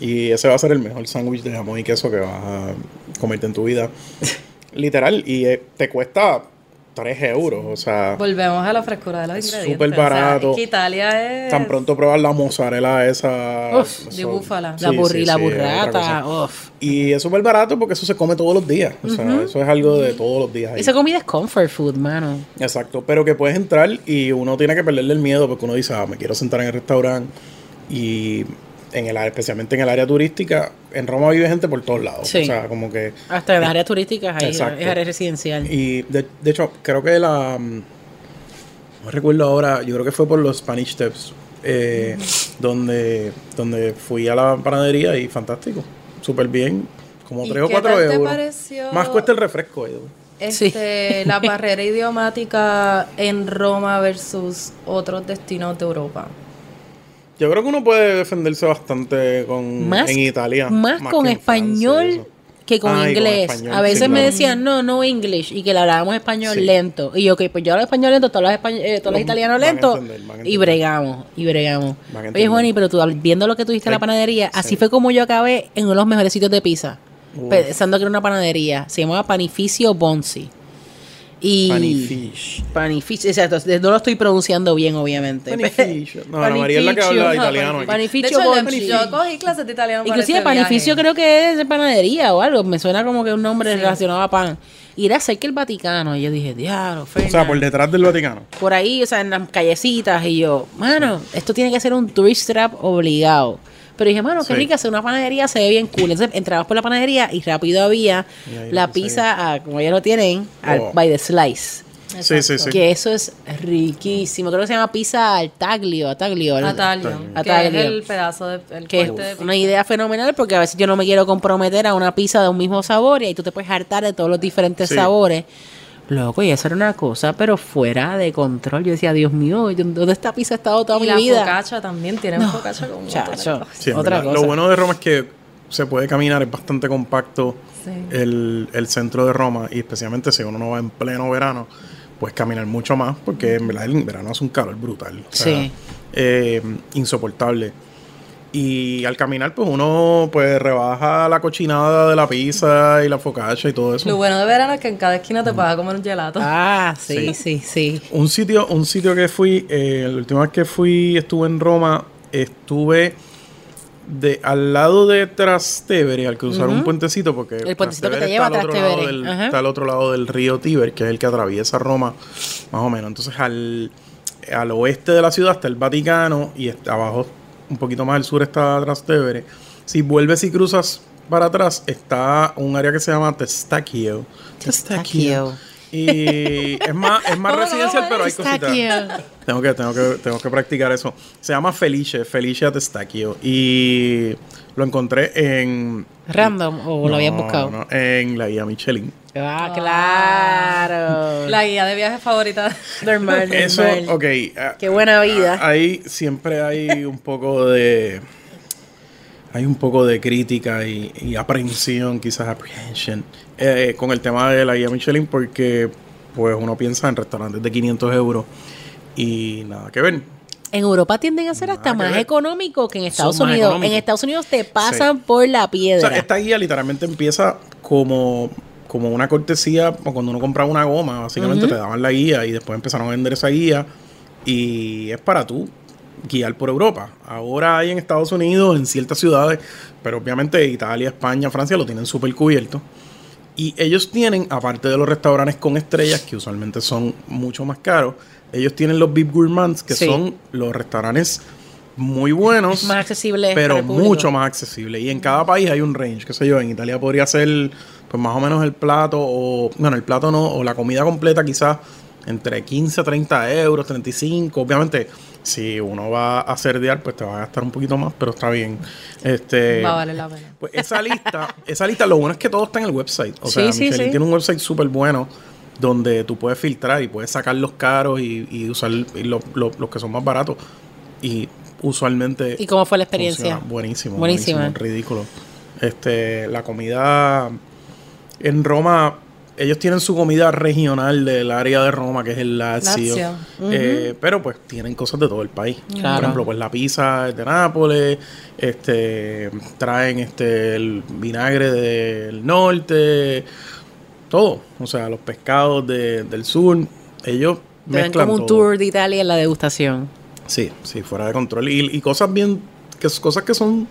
[SPEAKER 3] Y ese va a ser el mejor sándwich de jamón y queso que vas a comerte en tu vida. Literal. Y eh, te cuesta 3 euros. O sea,
[SPEAKER 2] Volvemos a la frescura de los
[SPEAKER 3] Es
[SPEAKER 2] ingredientes.
[SPEAKER 3] súper
[SPEAKER 2] O sea,
[SPEAKER 3] barato.
[SPEAKER 2] es que Italia es...
[SPEAKER 3] tan pronto pruebas la mozzarella esa.
[SPEAKER 1] Uf,
[SPEAKER 2] de búfala.
[SPEAKER 1] La, burri,
[SPEAKER 3] sí,
[SPEAKER 1] la burrata. uf.
[SPEAKER 3] Y es súper barato porque eso se come todos los días. O sea, eso es algo de todos los días. ahí.
[SPEAKER 1] Esa comida es comfort food, mano.
[SPEAKER 3] Exacto, pero que puedes entrar y uno tiene que perderle el miedo porque uno dice, ah, me quiero sentar en el restaurante y en el área, especialmente en el área turística, en Roma vive gente por todos lados.
[SPEAKER 1] Sí.
[SPEAKER 3] O sea, como que...
[SPEAKER 1] Hasta en las áreas turísticas ahí
[SPEAKER 3] Exacto.
[SPEAKER 1] es área residencial.
[SPEAKER 3] Y de, de hecho, creo que la... mm, No recuerdo ahora, yo creo que fue por los Spanish Steps, eh, donde, donde fui a la panadería y fantástico, súper bien, como
[SPEAKER 2] ¿Y
[SPEAKER 3] 3 o
[SPEAKER 2] qué
[SPEAKER 3] 4
[SPEAKER 2] tal te
[SPEAKER 3] euros.
[SPEAKER 2] pareció?
[SPEAKER 3] Más cuesta el refresco. eh.
[SPEAKER 2] Este, la barrera idiomática en Roma versus otros destinos de Europa.
[SPEAKER 3] Yo creo que uno puede defenderse bastante con
[SPEAKER 1] Más,
[SPEAKER 3] en Italia.
[SPEAKER 1] más, con
[SPEAKER 3] que
[SPEAKER 1] español
[SPEAKER 3] Francia
[SPEAKER 1] que con
[SPEAKER 3] Ah,
[SPEAKER 1] inglés.
[SPEAKER 3] español,
[SPEAKER 1] a veces
[SPEAKER 3] sí,
[SPEAKER 1] me
[SPEAKER 3] claro.
[SPEAKER 1] decían, no, no English, y que le hablábamos español
[SPEAKER 3] Sí.
[SPEAKER 1] lento. Y yo, ok, pues yo hablo español lento, todos los, españ- eh, todos los
[SPEAKER 3] Los
[SPEAKER 1] italianos lentos, y bregamos, y bregamos. Oye. Juani, pero tú viendo lo que tuviste en la panadería, así
[SPEAKER 3] sí.
[SPEAKER 1] fue como yo acabé en uno de los mejores sitios de pizza.
[SPEAKER 3] Uf.
[SPEAKER 1] Pensando que era una panadería. Se llamaba Panificio Bonzi. Y
[SPEAKER 3] Panifish.
[SPEAKER 1] Panificio, exacto, no lo estoy pronunciando bien, obviamente.
[SPEAKER 3] Panificio. No, Ana María es la que habla
[SPEAKER 1] Panificio.
[SPEAKER 3] italiano. aquí.
[SPEAKER 1] Panificio
[SPEAKER 2] de hecho, yo- cogí clases de italiano para
[SPEAKER 1] Inclusive
[SPEAKER 2] ese
[SPEAKER 1] panificio
[SPEAKER 2] viaje.
[SPEAKER 1] creo que es de panadería o algo. Me suena como que un nombre relacionado a pan. Y era cerca el Vaticano. Y yo dije, diablo,
[SPEAKER 3] O sea, por detrás del Vaticano.
[SPEAKER 1] Por ahí, o sea, en las callecitas. Y yo, mano, esto tiene que ser un tourist trap obligado. Pero dije, mano, qué
[SPEAKER 3] Sí.
[SPEAKER 1] rica, hacer una panadería se ve bien cool. Entonces entrabas por la panadería y rápido había
[SPEAKER 3] Y
[SPEAKER 1] la pizza, ah, como ya lo tienen, al,
[SPEAKER 3] Oh.
[SPEAKER 1] by the slice.
[SPEAKER 3] Sí, sí, sí.
[SPEAKER 1] Que eso es riquísimo. Creo que se llama pizza al taglio, a taglio. ¿verdad?
[SPEAKER 2] Ataglio,
[SPEAKER 1] A
[SPEAKER 2] que
[SPEAKER 1] taglio.
[SPEAKER 2] es el pedazo de el
[SPEAKER 1] que es
[SPEAKER 2] de
[SPEAKER 1] una idea fenomenal porque a veces yo no me quiero comprometer a una pizza de un mismo sabor y ahí tú te puedes hartar de todos los diferentes
[SPEAKER 3] Sí.
[SPEAKER 1] sabores. Loco, y eso era una cosa, pero fuera de control. Yo decía, Dios mío, ¿dónde esta pizza ha estado toda
[SPEAKER 2] y
[SPEAKER 1] mi
[SPEAKER 2] la
[SPEAKER 1] vida?
[SPEAKER 2] focaccia también tiene
[SPEAKER 1] No,
[SPEAKER 2] focaccia con
[SPEAKER 1] chacho.
[SPEAKER 3] Sí,
[SPEAKER 1] Otra cosa.
[SPEAKER 3] Lo bueno de Roma es que se puede caminar, es bastante compacto
[SPEAKER 2] Sí.
[SPEAKER 3] el, el centro de Roma y especialmente si uno no va en pleno verano, puedes caminar mucho más porque en verdad el verano hace un calor brutal. O sea,
[SPEAKER 1] Sí.
[SPEAKER 3] eh, insoportable. Y al caminar, pues uno pues rebaja la cochinada de la pizza y la focaccia y todo eso.
[SPEAKER 2] Lo bueno de verano es que en cada esquina te vas a comer un gelato.
[SPEAKER 1] Ah, sí,
[SPEAKER 3] Sí.
[SPEAKER 1] sí, sí.
[SPEAKER 3] Un sitio, un sitio que fui, eh, la última vez que fui, estuve en Roma, estuve de al lado de Trastevere, al cruzar un puentecito, porque
[SPEAKER 1] El puentecito que te lleva a
[SPEAKER 3] está al otro lado
[SPEAKER 1] Trastevere.
[SPEAKER 3] del- está al otro lado del río Tíber, que es el que atraviesa Roma, más o menos. Entonces al, al oeste de la ciudad está el Vaticano y está abajo, un poquito más al sur está Trastevere. Si vuelves y cruzas para atrás, está un área que se llama Testacchio.
[SPEAKER 1] Testacchio.
[SPEAKER 3] Y es más, es más
[SPEAKER 2] ¿Cómo,
[SPEAKER 3] residencial, pero hay cositas. Tengo que, tengo que, tengo que practicar eso. Se llama Felice, Felicia Testacchio. Y lo encontré en.
[SPEAKER 1] Random, o lo habías
[SPEAKER 3] No,
[SPEAKER 1] buscado.
[SPEAKER 3] no, en la guía Michelin.
[SPEAKER 1] Ah, claro.
[SPEAKER 2] La guía de viaje favorita.
[SPEAKER 1] normal,
[SPEAKER 3] Eso,
[SPEAKER 1] normal.
[SPEAKER 3] ok. ah,
[SPEAKER 1] Qué buena vida.
[SPEAKER 3] Ahí siempre hay un poco de. Hay un poco de crítica y, y aprehensión, quizás apprehension, eh, con el tema de la guía Michelin, porque pues uno piensa en restaurantes de 500 euros y nada que ver.
[SPEAKER 1] En Europa tienden a ser hasta más
[SPEAKER 3] ver.
[SPEAKER 1] económicos que en Estados
[SPEAKER 3] Son
[SPEAKER 1] Unidos. En Estados Unidos te pasan por la
[SPEAKER 3] O
[SPEAKER 1] piedra.
[SPEAKER 3] sea, esta guía literalmente empieza como, como una cortesía cuando uno compraba una goma, básicamente te daban la guía y después empezaron a vender esa guía y es para tú guiar por Europa. Ahora hay en Estados Unidos, en ciertas ciudades, pero obviamente Italia, España, Francia lo tienen súper cubierto. Y ellos tienen, aparte de los restaurantes con estrellas, que usualmente son mucho más caros, ellos tienen los VIP Gourmands, que
[SPEAKER 1] Sí.
[SPEAKER 3] son los restaurantes muy buenos
[SPEAKER 1] más accesible. para
[SPEAKER 3] pero mucho más accesible. Y en cada país hay un range, qué sé yo, en Italia podría ser pues más o menos el plato, o bueno, el plato no, o la comida completa quizás entre 15 a 30 euros, 35. Obviamente, si uno va a cerdear, pues te va a gastar un poquito más, pero está bien. Este,
[SPEAKER 2] Va a valer la pena.
[SPEAKER 3] pues esa lista, esa lista, lo bueno es que todo está en el website. O
[SPEAKER 1] Sí,
[SPEAKER 3] sea,
[SPEAKER 1] sí,
[SPEAKER 3] Michelin
[SPEAKER 1] sí.
[SPEAKER 3] tiene un website súper bueno donde tú puedes filtrar y puedes sacar los caros y, y usar y lo- lo- los que son más baratos. Y usualmente
[SPEAKER 1] ¿Y cómo fue la experiencia?
[SPEAKER 3] Funciona Buenísimo,
[SPEAKER 1] Buenísima.
[SPEAKER 3] buenísimo, ridículo. Este, la comida en Roma, ellos tienen su comida regional del área de Roma, que es el Lazio.
[SPEAKER 2] Lazio.
[SPEAKER 3] Eh, pero pues tienen cosas de todo el país.
[SPEAKER 1] Claro.
[SPEAKER 3] Por ejemplo, pues la pizza es de Nápoles, este, traen este el vinagre del norte, todo. O sea, los pescados de- del sur, ellos
[SPEAKER 1] Te
[SPEAKER 3] mezclan
[SPEAKER 1] como un
[SPEAKER 3] todo.
[SPEAKER 1] tour de Italia en la degustación.
[SPEAKER 3] Sí, sí, fuera de control. Y, y cosas bien, que, cosas que son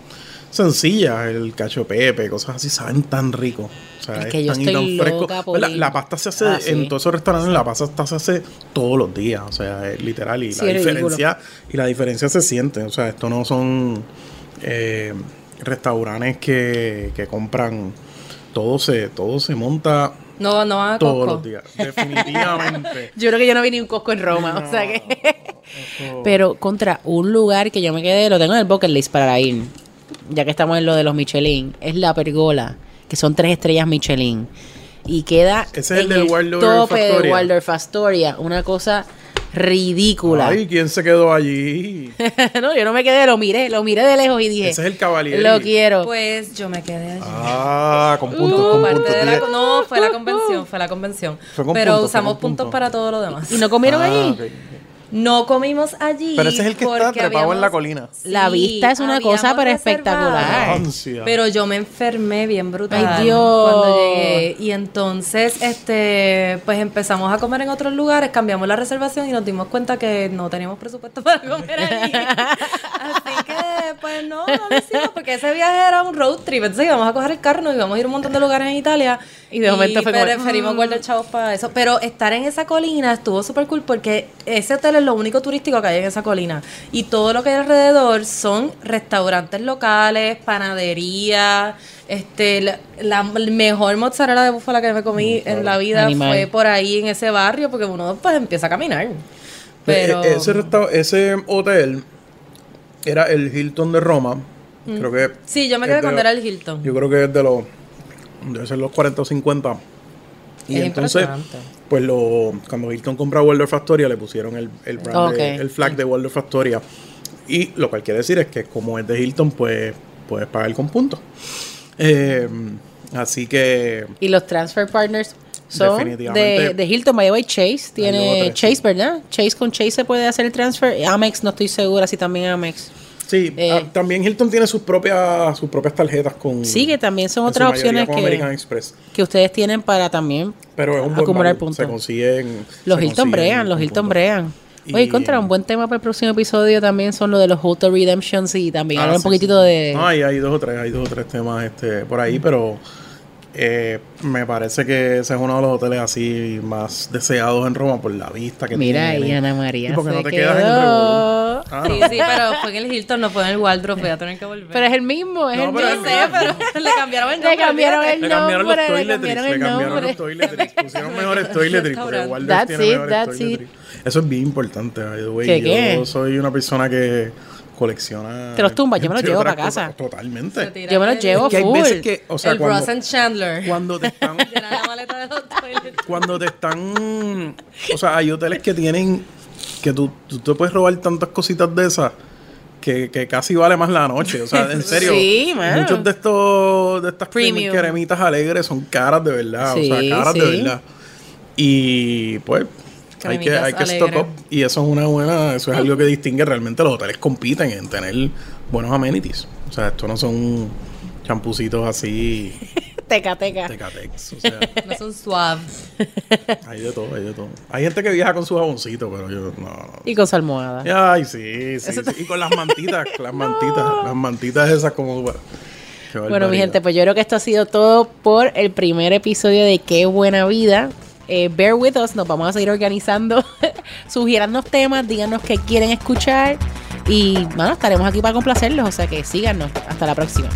[SPEAKER 3] sencillas, el cacho pepe, cosas así, saben tan rico. O sea,
[SPEAKER 1] Es
[SPEAKER 3] es,
[SPEAKER 1] que yo
[SPEAKER 3] tan
[SPEAKER 1] estoy
[SPEAKER 3] tan fresco.
[SPEAKER 1] loca por
[SPEAKER 3] la, pasta se hace,
[SPEAKER 1] Ah, sí.
[SPEAKER 3] en todos esos restaurantes, la pasta se hace todos los días. O sea, es literal. Y
[SPEAKER 1] Sí,
[SPEAKER 3] la
[SPEAKER 1] ridículo.
[SPEAKER 3] diferencia, y la diferencia se siente. O sea, esto no son eh, restaurantes que, que compran todo se, todo se monta
[SPEAKER 2] No, no van a
[SPEAKER 3] todos
[SPEAKER 2] Costco.
[SPEAKER 3] los días. Definitivamente.
[SPEAKER 1] Yo creo que yo no vi ni un Costco en Roma, o sea que...
[SPEAKER 3] Eso-
[SPEAKER 1] Pero contra un lugar que yo me quedé, lo tengo en el bucket list para ir, ya que estamos en lo de los Michelin, es La Pergola, que son tres estrellas Michelin. Y queda
[SPEAKER 3] Ese es el del
[SPEAKER 1] el tope de
[SPEAKER 3] Astoria.
[SPEAKER 1] Waldorf Astoria, una cosa ridícula.
[SPEAKER 3] Ay, ¿quién se quedó allí?
[SPEAKER 1] no, yo no me quedé, lo miré, lo miré de lejos y dije,
[SPEAKER 3] Ese es el Cavalieri.
[SPEAKER 1] lo quiero.
[SPEAKER 2] Pues yo me quedé allí.
[SPEAKER 3] Ah, con puntos,
[SPEAKER 2] Como
[SPEAKER 3] con
[SPEAKER 2] parte
[SPEAKER 3] puntos.
[SPEAKER 2] de la-
[SPEAKER 3] Dije-
[SPEAKER 2] no, fue la convención, fue la convención.
[SPEAKER 3] Fue con
[SPEAKER 2] Pero
[SPEAKER 3] puntos,
[SPEAKER 2] usamos
[SPEAKER 3] con
[SPEAKER 2] puntos
[SPEAKER 3] puntos.
[SPEAKER 2] para todo lo demás.
[SPEAKER 1] ¿Y no comieron
[SPEAKER 3] Ah,
[SPEAKER 1] allí?
[SPEAKER 2] No comimos allí.
[SPEAKER 3] Pero ese es el que está en la colina.
[SPEAKER 1] La vista es una cosa, pero espectacular.
[SPEAKER 3] Ansia.
[SPEAKER 2] Pero yo me enfermé bien brutal
[SPEAKER 1] Ay, Dios.
[SPEAKER 2] cuando llegué. Y entonces, este, pues empezamos a comer en otros lugares, cambiamos la reservación y nos dimos cuenta que no teníamos presupuesto para comer allí. Así que, pues no, no lo hicimos, porque ese viaje era un road trip. Entonces íbamos a coger el carro, nos íbamos a ir a un montón de lugares en Italia.
[SPEAKER 1] Y de momento fue como,
[SPEAKER 2] preferimos
[SPEAKER 1] mm.
[SPEAKER 2] guardar chavos para eso. Pero estar en esa colina estuvo súper cool porque ese hotel es lo único turístico que hay en esa colina. Y todo lo que hay alrededor son restaurantes locales, panadería. Este, la, la mejor mozzarella de búfala que me comí en la vida
[SPEAKER 1] Animal.
[SPEAKER 2] fue por ahí en ese barrio porque uno pues empieza a caminar. Pero
[SPEAKER 3] Eh, ese, resta- ese hotel era el Hilton de Roma. Creo que.
[SPEAKER 2] sí, yo me quedé cuando era el Hilton.
[SPEAKER 3] Yo creo que es de los. Debe ser los 40 o 50. Y
[SPEAKER 2] Es
[SPEAKER 3] entonces, pues lo, cuando Hilton compra Waldorf Astoria, le pusieron el, el brand de- el flag de Waldorf Astoria. Y lo cual quiere decir es que como es de Hilton, pues puedes pagar con puntos. Eh, así que
[SPEAKER 1] Y los transfer partners son de, de Hilton, by the way, Chase. Tiene Chase. ¿verdad? Chase con Chase se puede hacer el transfer. Amex, no estoy segura si también Amex.
[SPEAKER 3] Sí,
[SPEAKER 1] Eh,
[SPEAKER 3] ah, también Hilton tiene sus propias sus propias tarjetas con
[SPEAKER 1] Sí, que también son otras opciones que- Que ustedes tienen para también
[SPEAKER 3] pero es un buen
[SPEAKER 1] acumular puntos.
[SPEAKER 3] Se consiguen
[SPEAKER 1] Los
[SPEAKER 3] se
[SPEAKER 1] Hilton
[SPEAKER 3] consiguen
[SPEAKER 1] brean, los Hilton brean.
[SPEAKER 3] Y-
[SPEAKER 1] Oye, contra un buen tema para el próximo episodio también son lo de los Hotel Redemptions y también
[SPEAKER 3] Ah,
[SPEAKER 1] hablar un poquitito
[SPEAKER 3] sí.
[SPEAKER 1] de...
[SPEAKER 3] Hay, hay dos o tres, hay dos o tres temas este por ahí, pero eh, me parece que ese es uno de los hoteles así más deseados en Roma por la vista que
[SPEAKER 1] Mira
[SPEAKER 3] tiene.
[SPEAKER 1] ahí, Ana María.
[SPEAKER 3] Y porque
[SPEAKER 1] se
[SPEAKER 3] no te quedas en
[SPEAKER 1] quedó.
[SPEAKER 3] Ah,
[SPEAKER 2] Sí,
[SPEAKER 3] no.
[SPEAKER 2] sí, pero fue en el Hilton, no fue en el Waldorf, voy a tener que volver.
[SPEAKER 1] Pero es el mismo, es
[SPEAKER 3] No,
[SPEAKER 1] el mismo.
[SPEAKER 3] es
[SPEAKER 2] sé, pero le cambiaron el
[SPEAKER 1] Le
[SPEAKER 2] nombre.
[SPEAKER 1] cambiaron
[SPEAKER 2] olvídate.
[SPEAKER 1] el
[SPEAKER 3] Le cambiaron los
[SPEAKER 1] nombre, le
[SPEAKER 3] toiletries,
[SPEAKER 1] cambiaron
[SPEAKER 3] le cambiaron
[SPEAKER 1] nombre.
[SPEAKER 3] los toiletries, pusieron mejores toiletries, porque. Waldorf
[SPEAKER 1] That's
[SPEAKER 3] tiene
[SPEAKER 1] it,
[SPEAKER 3] mejores
[SPEAKER 1] that's
[SPEAKER 3] toiletries. Eso es bien importante, by the way.
[SPEAKER 1] ¿Qué,
[SPEAKER 3] Yo
[SPEAKER 1] qué?
[SPEAKER 3] soy una persona que colecciona...
[SPEAKER 1] Te los tumbas, yo me los llevo
[SPEAKER 3] otras
[SPEAKER 1] pa' casa.
[SPEAKER 3] cosas, Totalmente.
[SPEAKER 1] Yo me los llevo
[SPEAKER 3] Es que hay
[SPEAKER 1] full.
[SPEAKER 3] veces que, o sea,
[SPEAKER 2] el
[SPEAKER 3] cuando,
[SPEAKER 2] Ross and Chandler.
[SPEAKER 3] cuando te están... Cuando te están. O sea, hay hoteles que tienen. Que tú, tú te puedes robar tantas cositas de esas. Que, que casi vale más la noche. O sea, en serio.
[SPEAKER 1] Sí.
[SPEAKER 3] Muchos de estos. De estas
[SPEAKER 1] Premium.
[SPEAKER 3] cremitas alegres son caras de verdad.
[SPEAKER 1] Sí,
[SPEAKER 3] o sea, caras
[SPEAKER 1] sí.
[SPEAKER 3] de verdad. Y pues. Hay que, hay que stock up. Y eso es una buena, eso es algo que distingue realmente. Los hoteles compiten en tener buenos amenities. O sea, esto no son champucitos así
[SPEAKER 1] Teca, teca.
[SPEAKER 3] tecatex. O sea,
[SPEAKER 2] No son suaves.
[SPEAKER 3] hay de todo, hay de todo. Hay gente que viaja con su jaboncito, pero yo no, no.
[SPEAKER 1] Y con su almohada.
[SPEAKER 3] Ay, sí, sí, sí. Y con las mantitas, las mantitas, las mantitas esas como...
[SPEAKER 1] Bueno, mi gente, pues yo creo que esto ha sido todo por el primer episodio de Qué Buena Vida. Eh, bear with us, nos vamos a seguir organizando. Sugierannos temas, díganos qué quieren escuchar. Y bueno, estaremos aquí para complacerlos, o sea que síganos. Hasta la próxima.